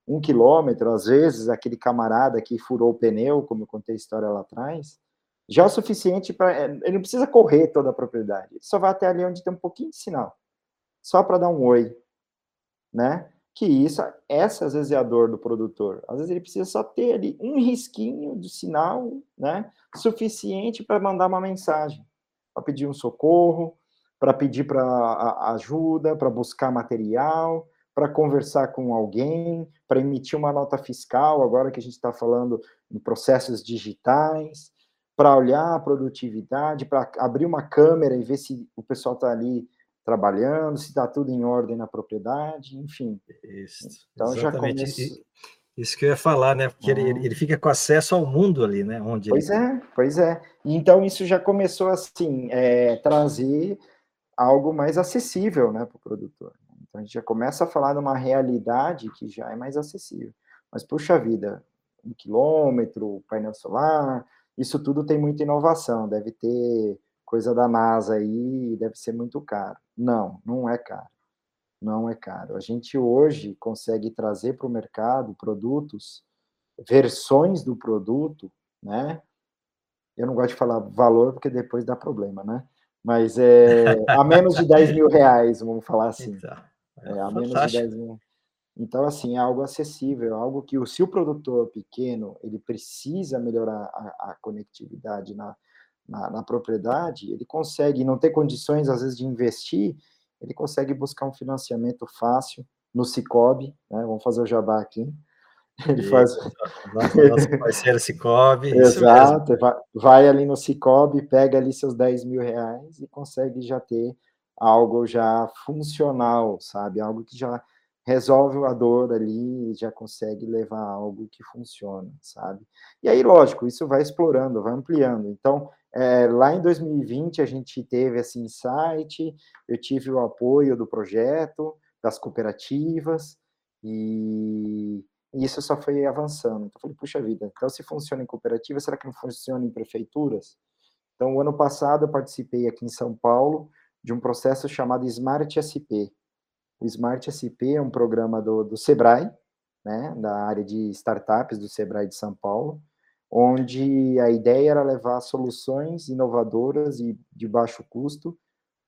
Um quilômetro, às vezes, aquele camarada que furou o pneu, como eu contei a história lá atrás, já é o suficiente para. É, ele não precisa correr toda a propriedade, ele só vai até ali onde tem um pouquinho de sinal, só para dar um oi, né? Que isso, essa às vezes é a dor do produtor. Às vezes ele precisa só ter ali um risquinho de sinal, né? Suficiente para mandar uma mensagem, para pedir um socorro, para pedir para ajuda, para buscar material, para conversar com alguém, para emitir uma nota fiscal, agora que a gente está falando em processos digitais, para olhar a produtividade, para abrir uma câmera e ver se o pessoal está ali trabalhando, se está tudo em ordem na propriedade, enfim. Isso, então exatamente. já começo... Isso que eu ia falar, né? Porque ele, ele fica com acesso ao mundo ali, né? Onde pois ele... é, pois é. Então isso já começou assim, é, trazer algo mais acessível, né, para o produtor. Então a gente já começa a falar de uma realidade que já é mais acessível. Mas puxa vida, um quilômetro, painel solar, isso tudo tem muita inovação, deve ter coisa da NASA aí, deve ser muito caro. Não, não é caro. Não é caro. A gente hoje consegue trazer para o mercado produtos, versões do produto, né? Eu não gosto de falar valor porque depois dá problema, né? Mas é a menos de 10 mil reais, vamos falar assim. Então, é, é a menos de 10 mil. Então, assim, é algo acessível, é algo que, se o produtor pequeno ele precisa melhorar a, a conectividade na, na, na, propriedade, ele consegue, não ter condições, às vezes, de investir, ele consegue buscar um financiamento fácil no Cicobi, né? Vamos fazer o jabá aqui. Ele faz. Nosso parceiro Cicobi. Exato, vai, vai, ali no Cicobi, pega ali seus 10 mil reais e consegue já ter algo já funcional, sabe? Algo que já resolve a dor ali e já consegue levar algo que funciona, sabe? E aí, lógico, isso vai explorando, vai ampliando. Então, é, lá em 2020, a gente teve esse insight, eu tive o apoio do projeto, das cooperativas, e, e isso só foi avançando. Então, eu falei, puxa vida, então se funciona em cooperativa, será que não funciona em prefeituras? Então, o ano passado, eu participei aqui em São Paulo de um processo chamado Smart SP, o Smart SP é um programa do, do Sebrae, né, da área de startups do Sebrae de São Paulo, onde a ideia era levar soluções inovadoras e de baixo custo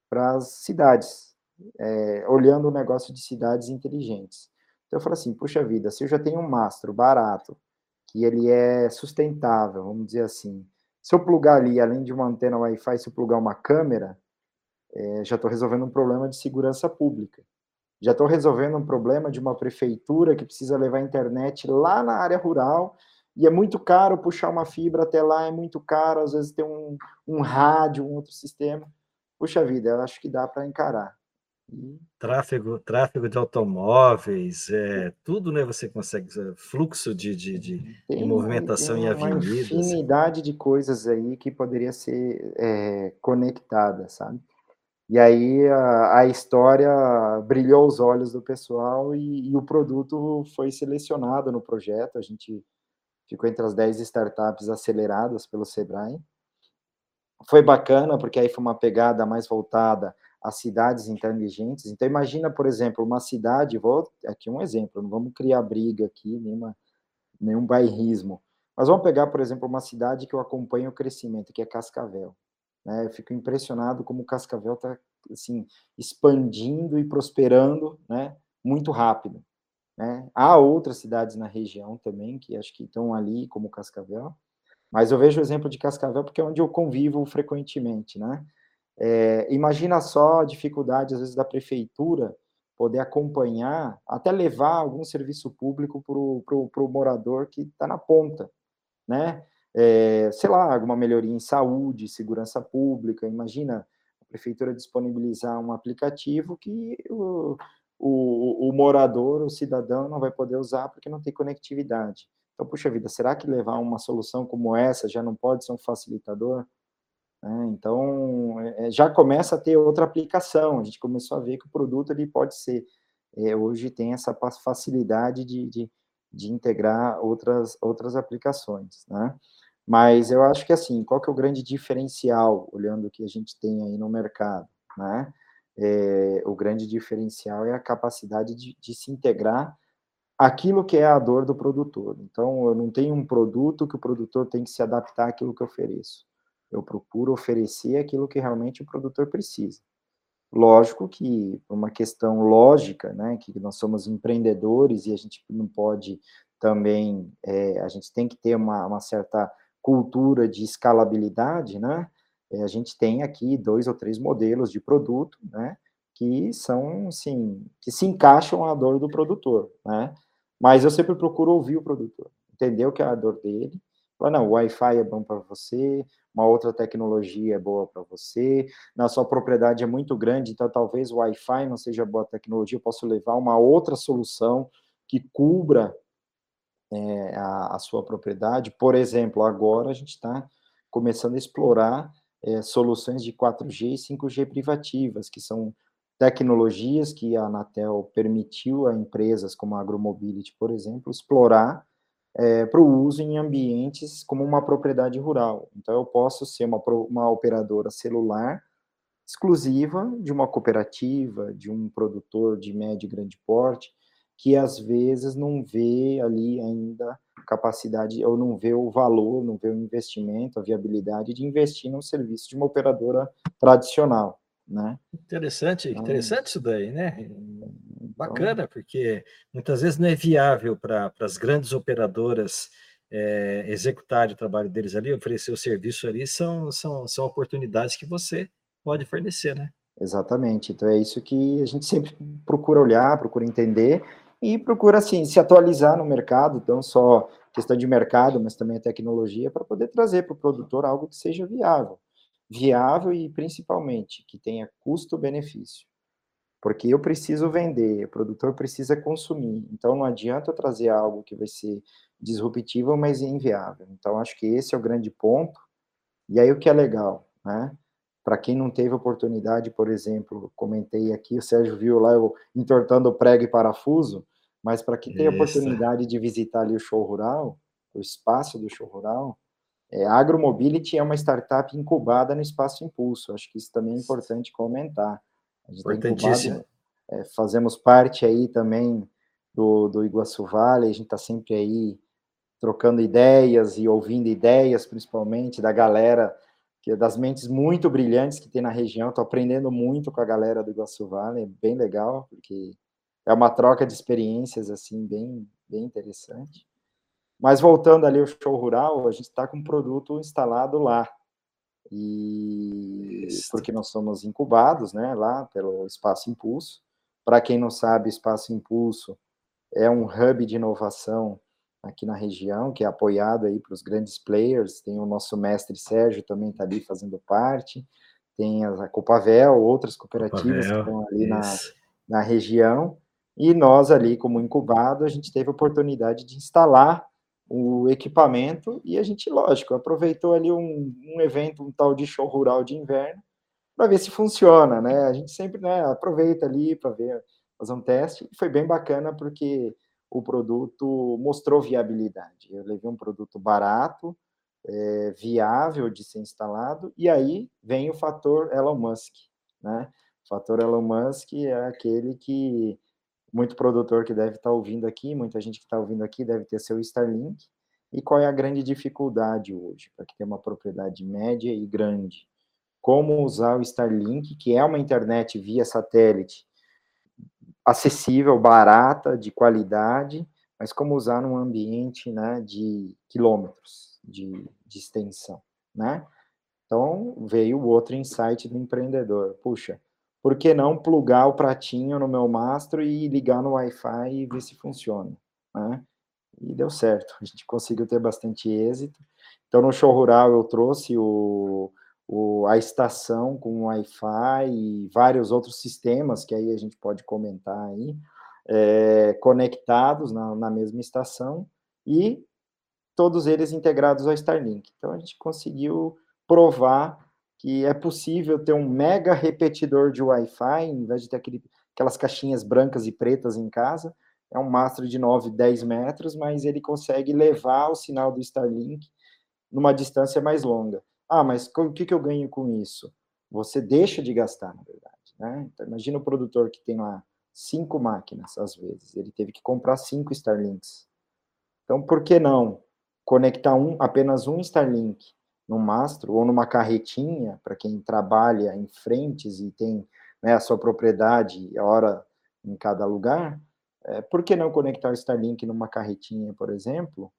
para as cidades, é, olhando o negócio de cidades inteligentes. Então eu falei assim, puxa vida, se eu já tenho um mastro barato, que ele é sustentável, vamos dizer assim, se eu plugar ali, além de uma antena Wi-Fi, se eu plugar uma câmera, é, já estou resolvendo um problema de segurança pública. Já estou resolvendo um problema de uma prefeitura que precisa levar internet lá na área rural e é muito caro puxar uma fibra até lá, é muito caro, às vezes tem um, um rádio, um outro sistema. Puxa vida, eu acho que dá para encarar. Tráfego, tráfego de automóveis, é, tudo, né? Você consegue, fluxo de, de, de, de movimentação tem em avenidas. Uma infinidade de coisas aí que poderia ser é, conectada, sabe? E aí a, a, história brilhou os olhos do pessoal e, e, o produto foi selecionado no projeto. A gente ficou entre as 10 startups aceleradas pelo Sebrae. Foi bacana, porque aí foi uma pegada mais voltada as cidades inteligentes. Então, imagina, por exemplo, uma cidade, vou aqui um exemplo, não vamos criar briga aqui, nenhuma, nenhum bairrismo, mas vamos pegar, por exemplo, uma cidade que eu acompanho o crescimento, que é Cascavel. Né? Eu fico impressionado como Cascavel está assim, expandindo e prosperando né? muito rápido. Né? Há outras cidades na região também que acho que estão ali, como Cascavel, mas eu vejo o exemplo de Cascavel porque é onde eu convivo frequentemente, né? É, imagina só a dificuldade, às vezes, da prefeitura poder acompanhar, até levar algum serviço público para o morador que está na ponta, né? É, sei lá, alguma melhoria em saúde, segurança pública. Imagina a prefeitura disponibilizar um aplicativo que o, o, o morador, o cidadão, não vai poder usar porque não tem conectividade. Então, puxa vida, será que levar uma solução como essa já não pode ser um facilitador? Né? Então, é, é, já começa a ter outra aplicação. A gente começou a ver que o produto ele pode ser, é, hoje tem essa facilidade de, de, de, integrar outras, outras aplicações, né? Mas eu acho que, assim, qual que é o grande diferencial, olhando o que a gente tem aí no mercado, né? É, o grande diferencial é a capacidade de, de se integrar aquilo que é a dor do produtor. Então, eu não tenho um produto que o produtor tem que se adaptar àquilo que eu ofereço. Eu procuro oferecer aquilo que realmente o produtor precisa. Lógico que, por uma questão lógica, né, que nós somos empreendedores e a gente não pode também, é, a gente tem que ter uma, uma certa cultura de escalabilidade, né? É, a gente tem aqui dois ou três modelos de produto, né? Que são, sim, que se encaixam à dor do produtor, né? Mas eu sempre procuro ouvir o produtor, entender o que é a dor dele. Falar, não, o Wi-Fi é bom para você, uma outra tecnologia é boa para você, na sua propriedade é muito grande, então talvez o Wi-Fi não seja boa tecnologia, eu posso levar uma outra solução que cubra é, a, a, sua propriedade. Por exemplo, agora a gente está começando a explorar é, soluções de 4G e 5G privativas, que são tecnologias que a Anatel permitiu a empresas como a Agromobility, por exemplo, explorar é, para o uso em ambientes como uma propriedade rural. Então, eu posso ser uma, uma operadora celular exclusiva de uma cooperativa, de um produtor de médio e grande porte, que às vezes não vê ali ainda capacidade, ou não vê o valor, não vê o investimento, a viabilidade de investir num serviço de uma operadora tradicional, né? Interessante, então, interessante isso daí, né? Bacana, então, porque muitas vezes não é viável para as grandes operadoras é, executarem o trabalho deles ali, oferecer o serviço ali, são, são, são oportunidades que você pode fornecer, né? Exatamente. Então é isso que a gente sempre procura olhar, procura entender e procura assim se atualizar no mercado, não só questão de mercado, mas também a tecnologia para poder trazer para o produtor algo que seja viável, viável e principalmente que tenha custo-benefício. Porque eu preciso vender, o produtor precisa consumir. Então não adianta trazer algo que vai ser disruptivo, mas inviável. Então acho que esse é o grande ponto. E aí o que é legal, né? Para quem não teve oportunidade, por exemplo, comentei aqui, o Sérgio viu lá eu entortando prego e parafuso, mas para quem tem a oportunidade de visitar ali o show rural, o espaço do show rural, é, a Agromobility é uma startup incubada no Espaço Impulso. Acho que isso também é importante comentar. Tá Importantíssimo. é, fazemos parte aí também do, do Iguaçu Vale, a gente está sempre aí trocando ideias e ouvindo ideias, principalmente da galera, que é das mentes muito brilhantes que tem na região. Estou aprendendo muito com a galera do Iguaçu Vale, é bem legal, porque é uma troca de experiências assim bem, bem interessante. Mas voltando ali ao show rural, a gente está com um produto instalado lá. E Isso. porque nós somos incubados, né, lá pelo Espaço Impulso. Para quem não sabe, Espaço Impulso é um hub de inovação aqui na região, que é apoiado aí para os grandes players, tem o nosso mestre Sérgio também está ali fazendo parte, tem a Copavel, outras cooperativas Copavel, que estão ali na, na região, e nós ali, como incubado, a gente teve a oportunidade de instalar o equipamento e a gente, lógico, aproveitou ali um, um evento, um tal de show rural de inverno, para ver se funciona, né? A gente sempre né, aproveita ali para ver, fazer um teste, foi bem bacana porque o produto mostrou viabilidade. Eu levei um produto barato, é, viável de ser instalado, e aí vem o fator Elon Musk, né? O fator Elon Musk é aquele que muito produtor que deve estar tá ouvindo aqui, muita gente que está ouvindo aqui deve ter seu Starlink. E qual é a grande dificuldade hoje para que tenha uma propriedade média e grande? Como usar o Starlink, que é uma internet via satélite acessível, barata, de qualidade, mas como usar num ambiente né, de quilômetros de, de extensão, né? Então, veio o outro insight do empreendedor. Puxa, por que não plugar o pratinho no meu mastro e ligar no Wi-Fi e ver se funciona, né? E deu certo, a gente conseguiu ter bastante êxito. Então, no show rural, eu trouxe o, o, a estação com Wi-Fi e vários outros sistemas que aí a gente pode comentar aí, é, conectados na, na mesma estação e todos eles integrados ao Starlink. Então, a gente conseguiu provar que é possível ter um mega repetidor de Wi-Fi, em vez de ter aquele, aquelas caixinhas brancas e pretas em casa, é um mastro de 9, 10 metros, mas ele consegue levar o sinal do Starlink numa distância mais longa. Ah, mas o que, que eu ganho com isso? Você deixa de gastar, na verdade. Né? Então, imagina o produtor que tem lá cinco máquinas, às vezes. Ele teve que comprar cinco Starlinks. Então, por que não conectar um, apenas um Starlink num mastro ou numa carretinha, para quem trabalha em frentes e tem né, a sua propriedade, a hora em cada lugar, é, por que não conectar o Starlink numa carretinha, por exemplo,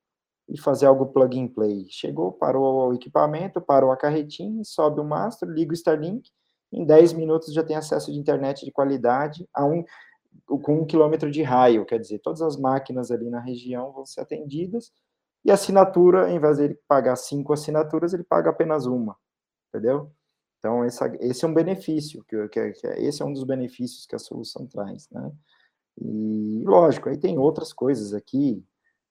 e fazer algo plug and play? Chegou, parou o equipamento, parou a carretinha, sobe o mastro, liga o Starlink, em 10 minutos já tem acesso de internet de qualidade a um, com um quilômetro de raio, quer dizer, todas as máquinas ali na região vão ser atendidas, e assinatura, em vez de ele pagar cinco assinaturas, ele paga apenas uma, entendeu? Então, essa, esse é um benefício, que, que, que, esse é um dos benefícios que a solução traz, né? E, lógico, aí tem outras coisas aqui,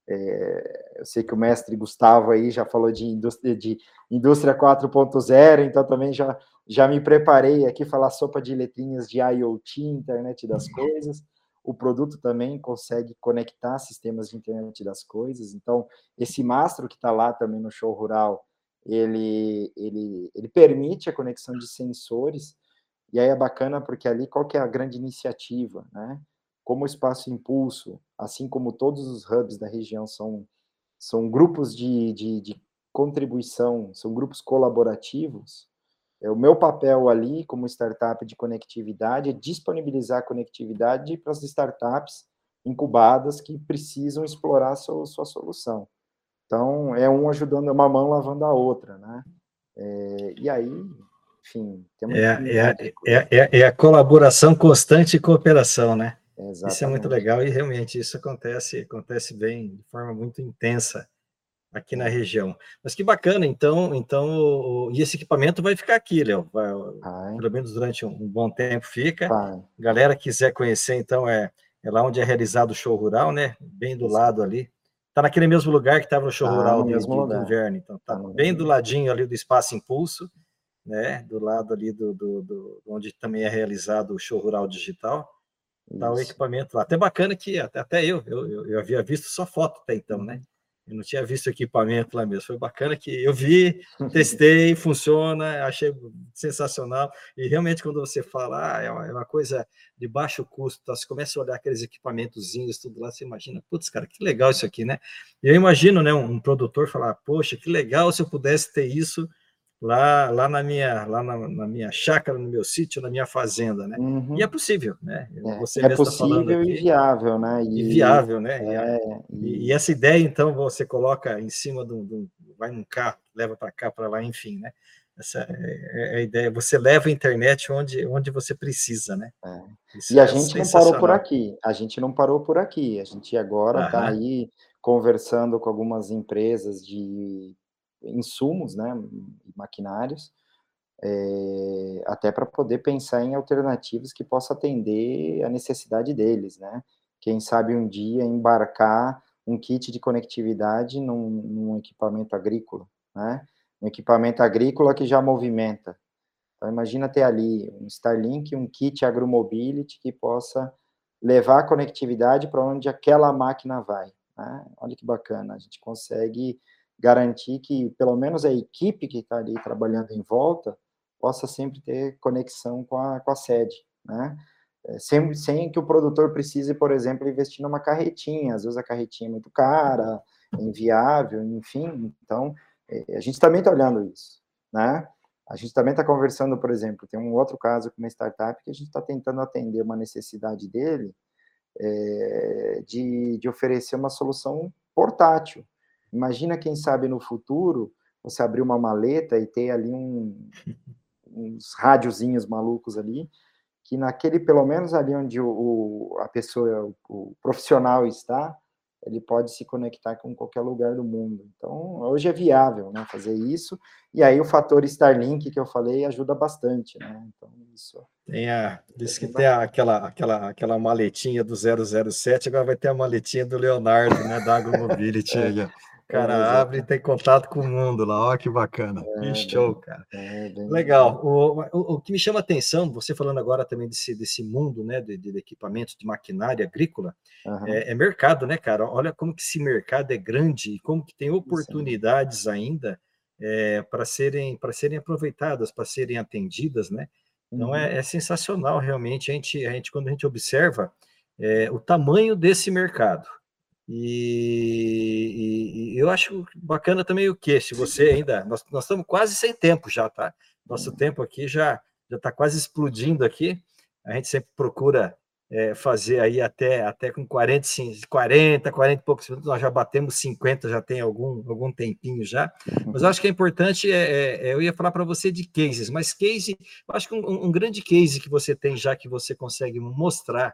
é, eu sei que o mestre Gustavo aí já falou de indústria, de indústria 4.0, então também já, já me preparei aqui falar sopa de letrinhas de IoT, internet das coisas o produto também consegue conectar sistemas de internet das coisas. Então, esse mastro que está lá também no show rural, ele, ele, ele permite a conexão de sensores, e aí é bacana porque ali qual que é a grande iniciativa, né? Como o Espaço Impulso, assim como todos os hubs da região são, são grupos de, de, de contribuição, são grupos colaborativos, o meu papel ali, como startup de conectividade, é disponibilizar conectividade para as startups incubadas que precisam explorar a sua, sua solução. Então, é um ajudando, é uma mão lavando a outra, né? É, e aí, enfim... É, é, é, é, é, a colaboração constante e cooperação, né? Exatamente. Isso é muito legal e realmente isso acontece, acontece bem, de forma muito intensa aqui na região. Mas que bacana, então, então e esse equipamento vai ficar aqui, Léo, pelo menos durante um, um bom tempo fica. Vai. Galera quiser conhecer, então é, é lá onde é realizado o show rural, né? Bem do lado ali. Tá naquele mesmo lugar que estava no show tá rural no mesmo do, do inverno, então tá, tá bem do ladinho ali do Espaço Impulso, né? Do lado ali do, do, do onde também é realizado o show rural digital. Tá o equipamento lá. Até bacana que até, até eu, eu, eu, eu havia visto só foto até então, né? Eu não tinha visto equipamento lá mesmo. Foi bacana que eu vi, testei, funciona, achei sensacional. E realmente, quando você fala, ah, é, uma, é uma coisa de baixo custo, tá? você começa a olhar aqueles equipamentozinhos, tudo lá, você imagina, putz, cara, que legal isso aqui, né? E eu imagino, né, um, um produtor falar, poxa, que legal se eu pudesse ter isso lá, lá na minha lá na, na, minha chácara, no meu sítio, na minha fazenda, né? Uhum. E é possível, né? É, Você é tá possível aqui, e viável, né? E, e viável, né? É, e, e, essa ideia, então, você coloca em cima de um, vai num carro, leva para cá, para lá, enfim, né? Essa é, é a ideia. Você leva a internet onde, onde você precisa, né? É. E a é gente não parou por aqui. A gente não parou por aqui. A gente agora está aí conversando com algumas empresas de insumos, né, maquinários, é, até para poder pensar em alternativas que possam atender a necessidade deles, né? Quem sabe um dia embarcar um kit de conectividade num, num equipamento agrícola, né? Um equipamento agrícola que já movimenta. Então, imagina ter ali um Starlink, um kit agromobility que possa levar a conectividade para onde aquela máquina vai. Né? Olha que bacana, a gente consegue garantir que pelo menos a equipe que está ali trabalhando em volta possa sempre ter conexão com a, com a sede, né? É, sem, sem que o produtor precise, por exemplo, investir numa carretinha, às vezes a carretinha é muito cara, é inviável, enfim, então é, a gente também está olhando isso, né? A gente também está conversando, por exemplo, tem um outro caso com uma startup que a gente está tentando atender uma necessidade dele é, de, de oferecer uma solução portátil. Imagina, quem sabe, no futuro, você abrir uma maleta e ter ali um, uns rádiozinhos malucos ali, que naquele, pelo menos ali onde o, o, a pessoa, o, o profissional está, ele pode se conectar com qualquer lugar do mundo. Então, hoje é viável, né, fazer isso. E aí o fator Starlink que eu falei ajuda bastante, né? Então, isso. Tem a, diz que tem aquela, aquela, aquela maletinha do 007, agora vai ter a maletinha do Leonardo, né, da AgroMobility aí, cara é, abre e tem contato com o mundo lá, ó, que bacana. É, que show, cara. É, Legal. O, o, o, que me chama a atenção, você falando agora também desse, desse mundo, né, de, de equipamentos de maquinária agrícola, uhum. é, é, mercado, né, cara? Olha como que esse mercado é grande e como que tem oportunidades Sim. ainda é, para serem, serem aproveitadas, para serem atendidas, né? Então é, uhum. é, sensacional realmente a gente, a gente quando a gente observa é, o tamanho desse mercado, e, e, eu acho bacana também o que, se você ainda, nós, nós estamos quase sem tempo já, tá? Nosso tempo aqui já já está quase explodindo aqui. A gente sempre procura é, fazer aí até, até com 40, 40, 40 e poucos minutos, nós já batemos 50, já tem algum, algum tempinho já. Mas eu acho que é importante, é, é, é eu ia falar para você de cases, mas case, eu acho que um, um grande case que você tem já que você consegue mostrar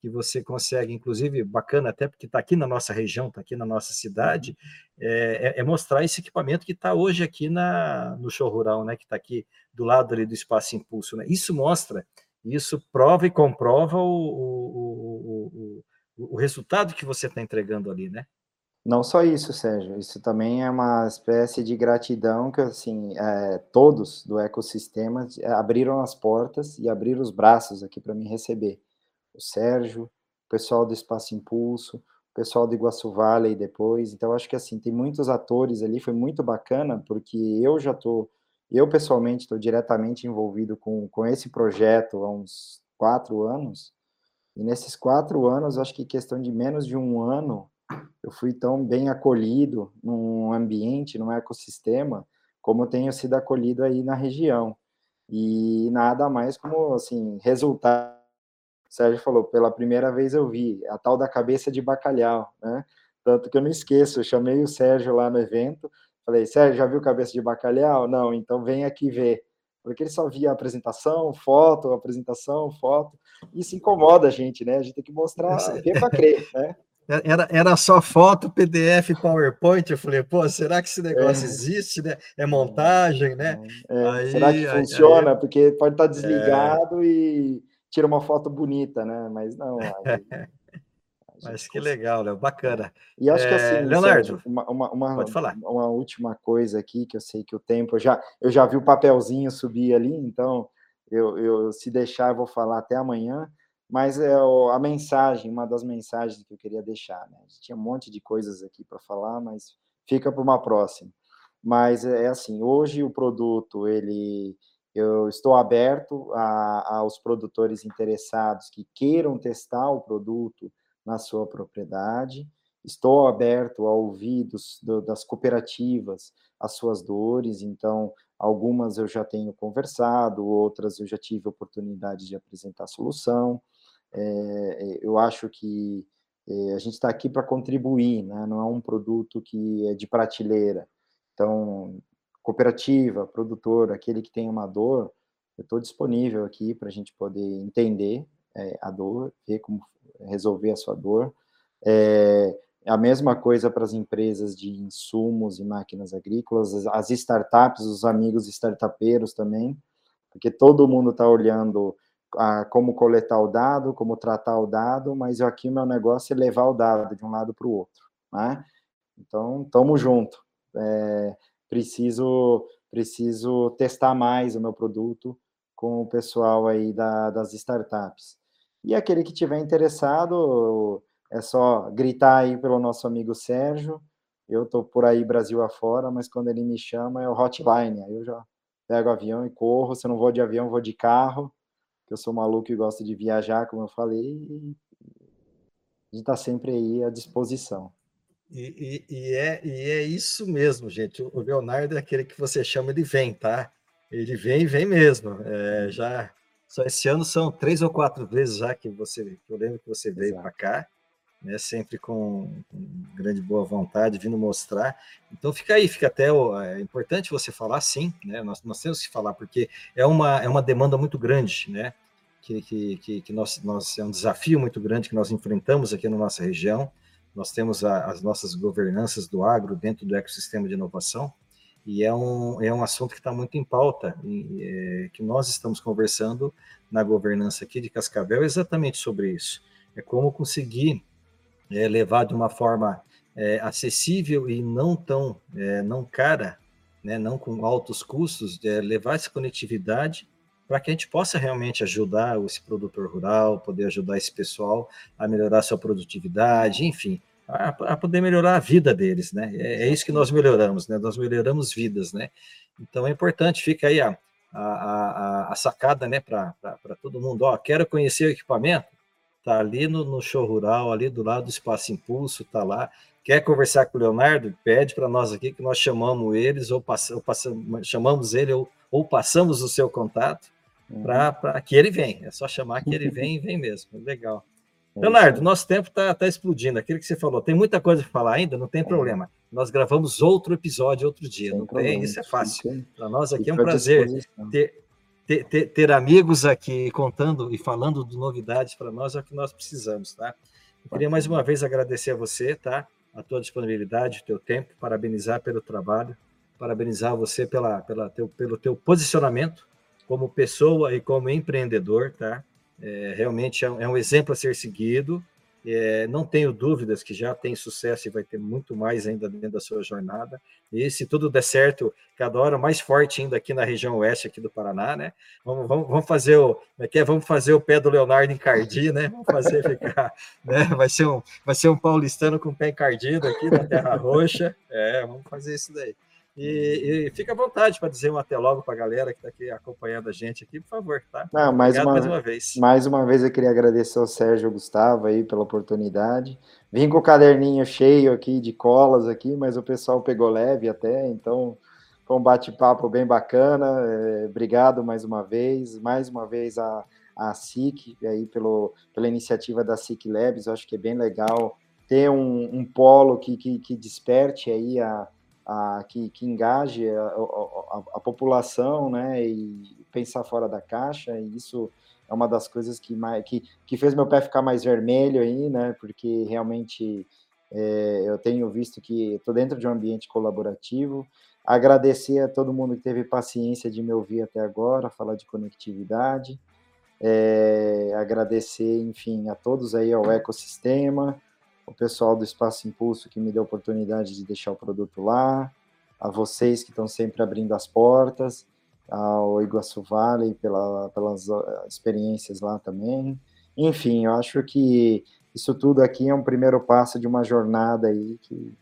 que você consegue, inclusive, bacana até porque está aqui na nossa região, está aqui na nossa cidade, é, é, é mostrar esse equipamento que está hoje aqui na, no show rural, né, que está aqui do lado ali do Espaço Impulso. Né? Isso mostra, isso prova e comprova o, o, o, o resultado que você está entregando ali, né? Não só isso, Sérgio, isso também é uma espécie de gratidão que, assim, é, todos do ecossistema abriram as portas e abriram os braços aqui para me receber o Sérgio, o pessoal do Espaço Impulso, o pessoal do Iguaçu Valley depois. Então, acho que assim, tem muitos atores ali, foi muito bacana, porque eu já estou, eu pessoalmente estou diretamente envolvido com, com esse projeto há uns quatro anos, e nesses quatro anos, acho que questão de menos de um ano, eu fui tão bem acolhido num ambiente, num ecossistema, como tenho sido acolhido aí na região. E nada mais como, assim, resultado o Sérgio falou, pela primeira vez eu vi, a tal da cabeça de bacalhau, né? Tanto que eu não esqueço, eu chamei o Sérgio lá no evento, falei, Sérgio, já viu cabeça de bacalhau? Não, então vem aqui ver. Porque ele só via apresentação, foto, apresentação, foto. Isso incomoda a gente, né? A gente tem que mostrar, ver para crer, né? Era, era só foto, PDF, PowerPoint. Eu falei, pô, será que esse negócio é. existe, né? É montagem, né? É. Aí, será que funciona? Aí, Porque pode estar desligado é. e tira uma foto bonita, né? Mas não. Aí, Mas que legal, Léo, bacana. E acho é, que assim, Leonardo, Sérgio, uma, uma, uma, pode falar. Uma última coisa aqui, que eu sei que o tempo, eu já, eu já vi o papelzinho subir ali, então eu, eu se deixar, eu vou falar até amanhã. Mas é a mensagem, uma das mensagens que eu queria deixar, né? Tinha um monte de coisas aqui para falar, mas fica para uma próxima. Mas é assim, hoje o produto ele eu estou aberto a, aos produtores interessados que queiram testar o produto na sua propriedade. Estou aberto a ouvir dos, do, das cooperativas as suas dores, então algumas eu já tenho conversado, outras eu já tive oportunidade de apresentar solução. É, eu acho que é, a gente está aqui para contribuir, né? não é um produto que é de prateleira. Então, cooperativa, produtor, aquele que tem uma dor, eu estou disponível aqui para a gente poder entender é, a dor, ver como resolver a sua dor. É, a mesma coisa para as empresas de insumos e máquinas agrícolas, as startups, os amigos startupeiros também, porque todo mundo está olhando a, como coletar o dado, como tratar o dado, mas aqui o meu negócio é levar o dado de um lado para o outro, né? Então, estamos junto. É, preciso, preciso testar mais o meu produto com o pessoal aí da, das startups. E aquele que tiver interessado, é só gritar aí pelo nosso amigo Sérgio. Eu estou por aí Brasil afora, mas quando ele me chama é o hotline. Aí eu já pego o avião e corro. Se eu não vou de avião, vou de carro, que eu sou maluco e gosto de viajar, como eu falei. E a gente está sempre aí à disposição. E, e, e, é, e é isso mesmo, gente. O Leonardo é aquele que você chama, ele vem, tá? Ele vem e vem mesmo. É, já só esse ano são três ou quatro vezes já que você, que eu lembro que você veio para cá né, sempre com, com, grande boa vontade, vindo mostrar. Então fica aí, fica até é importante você falar sim, né? Nós, nós temos que falar porque é uma, é uma demanda muito grande, né? Que, que, que, nós, nós é um desafio muito grande que nós enfrentamos aqui na nossa região. Nós temos a, as nossas governanças do agro dentro do ecossistema de inovação e é um, é um assunto que está muito em pauta e é, que nós estamos conversando na governança aqui de Cascavel exatamente sobre isso. É como conseguir é, levar de uma forma é, acessível e não tão é, não cara, né, não com altos custos, é, levar essa conectividade para que a gente possa realmente ajudar esse produtor rural, poder ajudar esse pessoal a melhorar sua produtividade, enfim, a, a poder melhorar a vida deles, né? É, é, isso que nós melhoramos, né? Nós melhoramos vidas, né? Então é importante, fica aí a, a, a, sacada, né, para todo mundo. Ó, quero conhecer o equipamento? Tá ali no, no, show rural, ali do lado do Espaço Impulso, tá lá. Quer conversar com o Leonardo? Pede para nós aqui que nós chamamos eles, ou, pass, ou passamos, chamamos ele, ou, ou passamos o seu contato uhum. para que ele vem. É só chamar que ele vem e vem mesmo. Legal. É Leonardo, nosso tempo está tá explodindo. Aquilo que você falou, tem muita coisa para falar ainda, não tem é. problema. Nós gravamos outro episódio outro dia, Sem não problema. tem? Isso é fácil. Para nós aqui é um prazer ter, ter, ter, ter, amigos aqui contando e falando de novidades para nós é o que nós precisamos, tá? Eu queria mais uma vez agradecer a você, tá? A tua disponibilidade, o teu tempo, parabenizar pelo trabalho, parabenizar você pela, pela teu, pelo teu posicionamento como pessoa e como empreendedor, tá? É, realmente é um, é um exemplo a ser seguido é, não tenho dúvidas que já tem sucesso e vai ter muito mais ainda dentro da sua jornada. E se tudo der certo, cada hora mais forte ainda aqui na região oeste aqui do Paraná, né? Vamos, vamos, vamos fazer o, é é? vamos fazer o pé do Leonardo encardido, né? Vamos fazer ficar, né? Vai ser um, vai ser um paulistano com o pé encardido aqui na Terra Roxa. É, vamos fazer isso daí. E, e fica à vontade para dizer um até logo para a galera que está aqui acompanhando a gente aqui, por favor, tá? Não, mais, uma, mais uma vez. Mais uma vez eu queria agradecer ao Sérgio Gustavo aí pela oportunidade. Vim com o caderninho cheio aqui de colas aqui, mas o pessoal pegou leve até, então foi um bate-papo bem bacana. É, obrigado mais uma vez, mais uma vez a, a SIC aí pelo, pela iniciativa da SIC Labs, eu acho que é bem legal ter um, um polo que, que, que desperte aí a a, que, que engaje a, a, a, população, né, e pensar fora da caixa, e isso é uma das coisas que, mais, que, que fez meu pé ficar mais vermelho aí, né, porque realmente é, eu tenho visto que estou dentro de um ambiente colaborativo, agradecer a todo mundo que teve paciência de me ouvir até agora, falar de conectividade, é, agradecer, enfim, a todos aí ao ecossistema, o pessoal do Espaço Impulso que me deu a oportunidade de deixar o produto lá, a vocês que estão sempre abrindo as portas, ao Iguaçu Valley pela, pelas experiências lá também. Enfim, eu acho que isso tudo aqui é um primeiro passo de uma jornada aí que,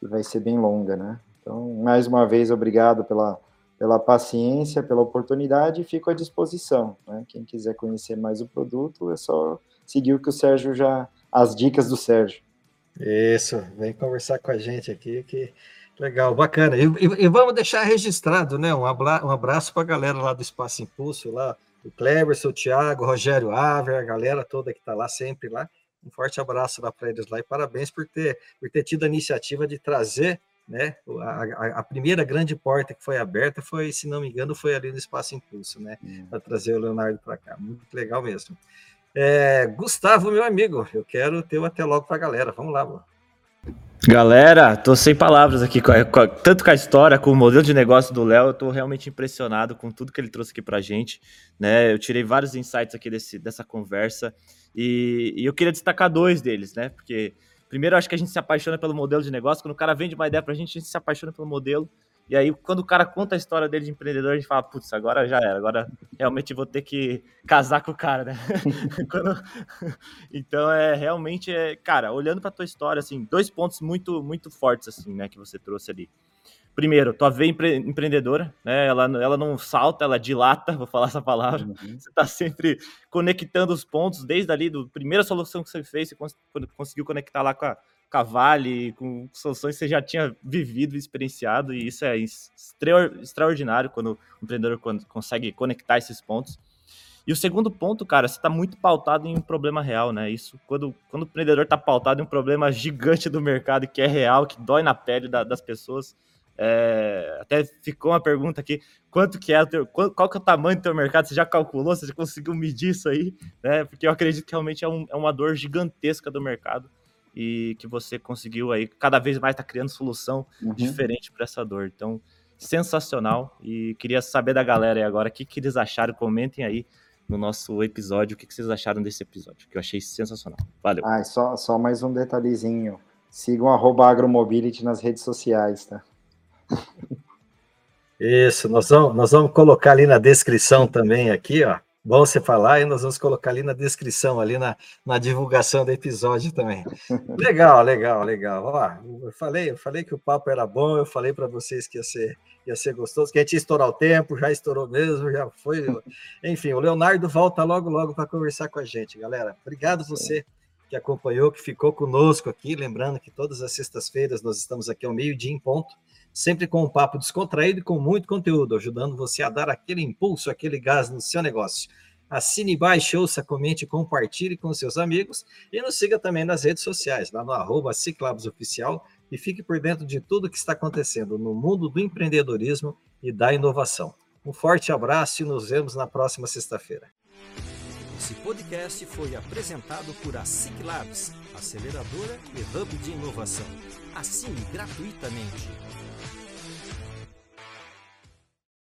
que vai ser bem longa, né? Então, mais uma vez, obrigado pela, pela paciência, pela oportunidade e fico à disposição. Né? Quem quiser conhecer mais o produto, é só seguir o que o Sérgio já, as dicas do Sérgio. Isso, vem conversar com a gente aqui, que legal, bacana. E, e, e vamos deixar registrado, né? Um, abla, um abraço para a galera lá do Espaço Impulso, lá, o Cleverson, o Thiago, o Rogério Aver, a galera toda que está lá sempre lá. Um forte abraço lá para eles lá e parabéns por ter, por ter tido a iniciativa de trazer né? A, a, a, primeira grande porta que foi aberta foi, se não me engano, foi ali no Espaço Impulso, né? Hum. Para trazer o Leonardo para cá. Muito legal mesmo. É, Gustavo, meu amigo, eu quero ter o até logo para a galera. Vamos lá, mano. Galera, tô sem palavras aqui, tanto com a história, com o modelo de negócio do Léo, eu tô realmente impressionado com tudo que ele trouxe aqui pra gente, né? Eu tirei vários insights aqui desse, dessa conversa e, e eu queria destacar dois deles, né? Porque primeiro eu acho que a gente se apaixona pelo modelo de negócio, quando o cara vende uma ideia pra gente, a gente se apaixona pelo modelo, e aí, quando o cara conta a história dele de empreendedor, a gente fala, putz, agora já era, agora realmente vou ter que casar com o cara, né? quando... Então, é realmente, é, cara, olhando para tua história, assim, dois pontos muito, muito fortes, assim, né, que você trouxe ali. Primeiro, tua veia empre empreendedora, né? Ela, ela não salta, ela dilata, vou falar essa palavra. Uhum. Você está sempre conectando os pontos, desde ali, do primeira solução que você fez, você cons conseguiu conectar lá com a, Cavalli, com soluções que você já tinha vivido experienciado, e isso é extraordinário quando o empreendedor consegue conectar esses pontos. E o segundo ponto, cara, você está muito pautado em um problema real, né? Isso, quando, quando o empreendedor está pautado em um problema gigante do mercado, que é real, que dói na pele da, das pessoas, é, até ficou uma pergunta aqui: quanto que é teu, qual, qual que é o tamanho do teu mercado? Você já calculou? Você já conseguiu medir isso aí? Né? Porque eu acredito que realmente é, um, é uma dor gigantesca do mercado e que você conseguiu aí cada vez mais estar tá criando solução uhum. diferente para essa dor. Então, sensacional. E queria saber da galera aí agora o que, que eles acharam. Comentem aí no nosso episódio o que, que vocês acharam desse episódio, que eu achei sensacional. Valeu. Ah, só, só mais um detalhezinho. Sigam arroba agromobility nas redes sociais, tá? Isso, nós vamos, nós vamos colocar ali na descrição também aqui, ó, Bom você falar, e nós vamos colocar ali na descrição, ali na, na divulgação do episódio também. Legal, legal, legal. Ó, eu falei, eu falei que o papo era bom, eu falei para vocês que ia ser, ia ser gostoso, que a gente ia estourar o tempo, já estourou mesmo, já foi. Enfim, o Leonardo volta logo, logo para conversar com a gente, galera. Obrigado você que acompanhou, que ficou conosco aqui. Lembrando que todas as sextas-feiras nós estamos aqui ao meio-dia em ponto sempre com um papo descontraído e com muito conteúdo, ajudando você a dar aquele impulso, aquele gás no seu negócio. Assine, baixe, ouça, comente, compartilhe com seus amigos e nos siga também nas redes sociais, lá no arroba Oficial e fique por dentro de tudo que está acontecendo no mundo do empreendedorismo e da inovação. Um forte abraço e nos vemos na próxima sexta-feira. Esse podcast foi apresentado por a Ciclabs, aceleradora e hub de inovação. Assine gratuitamente.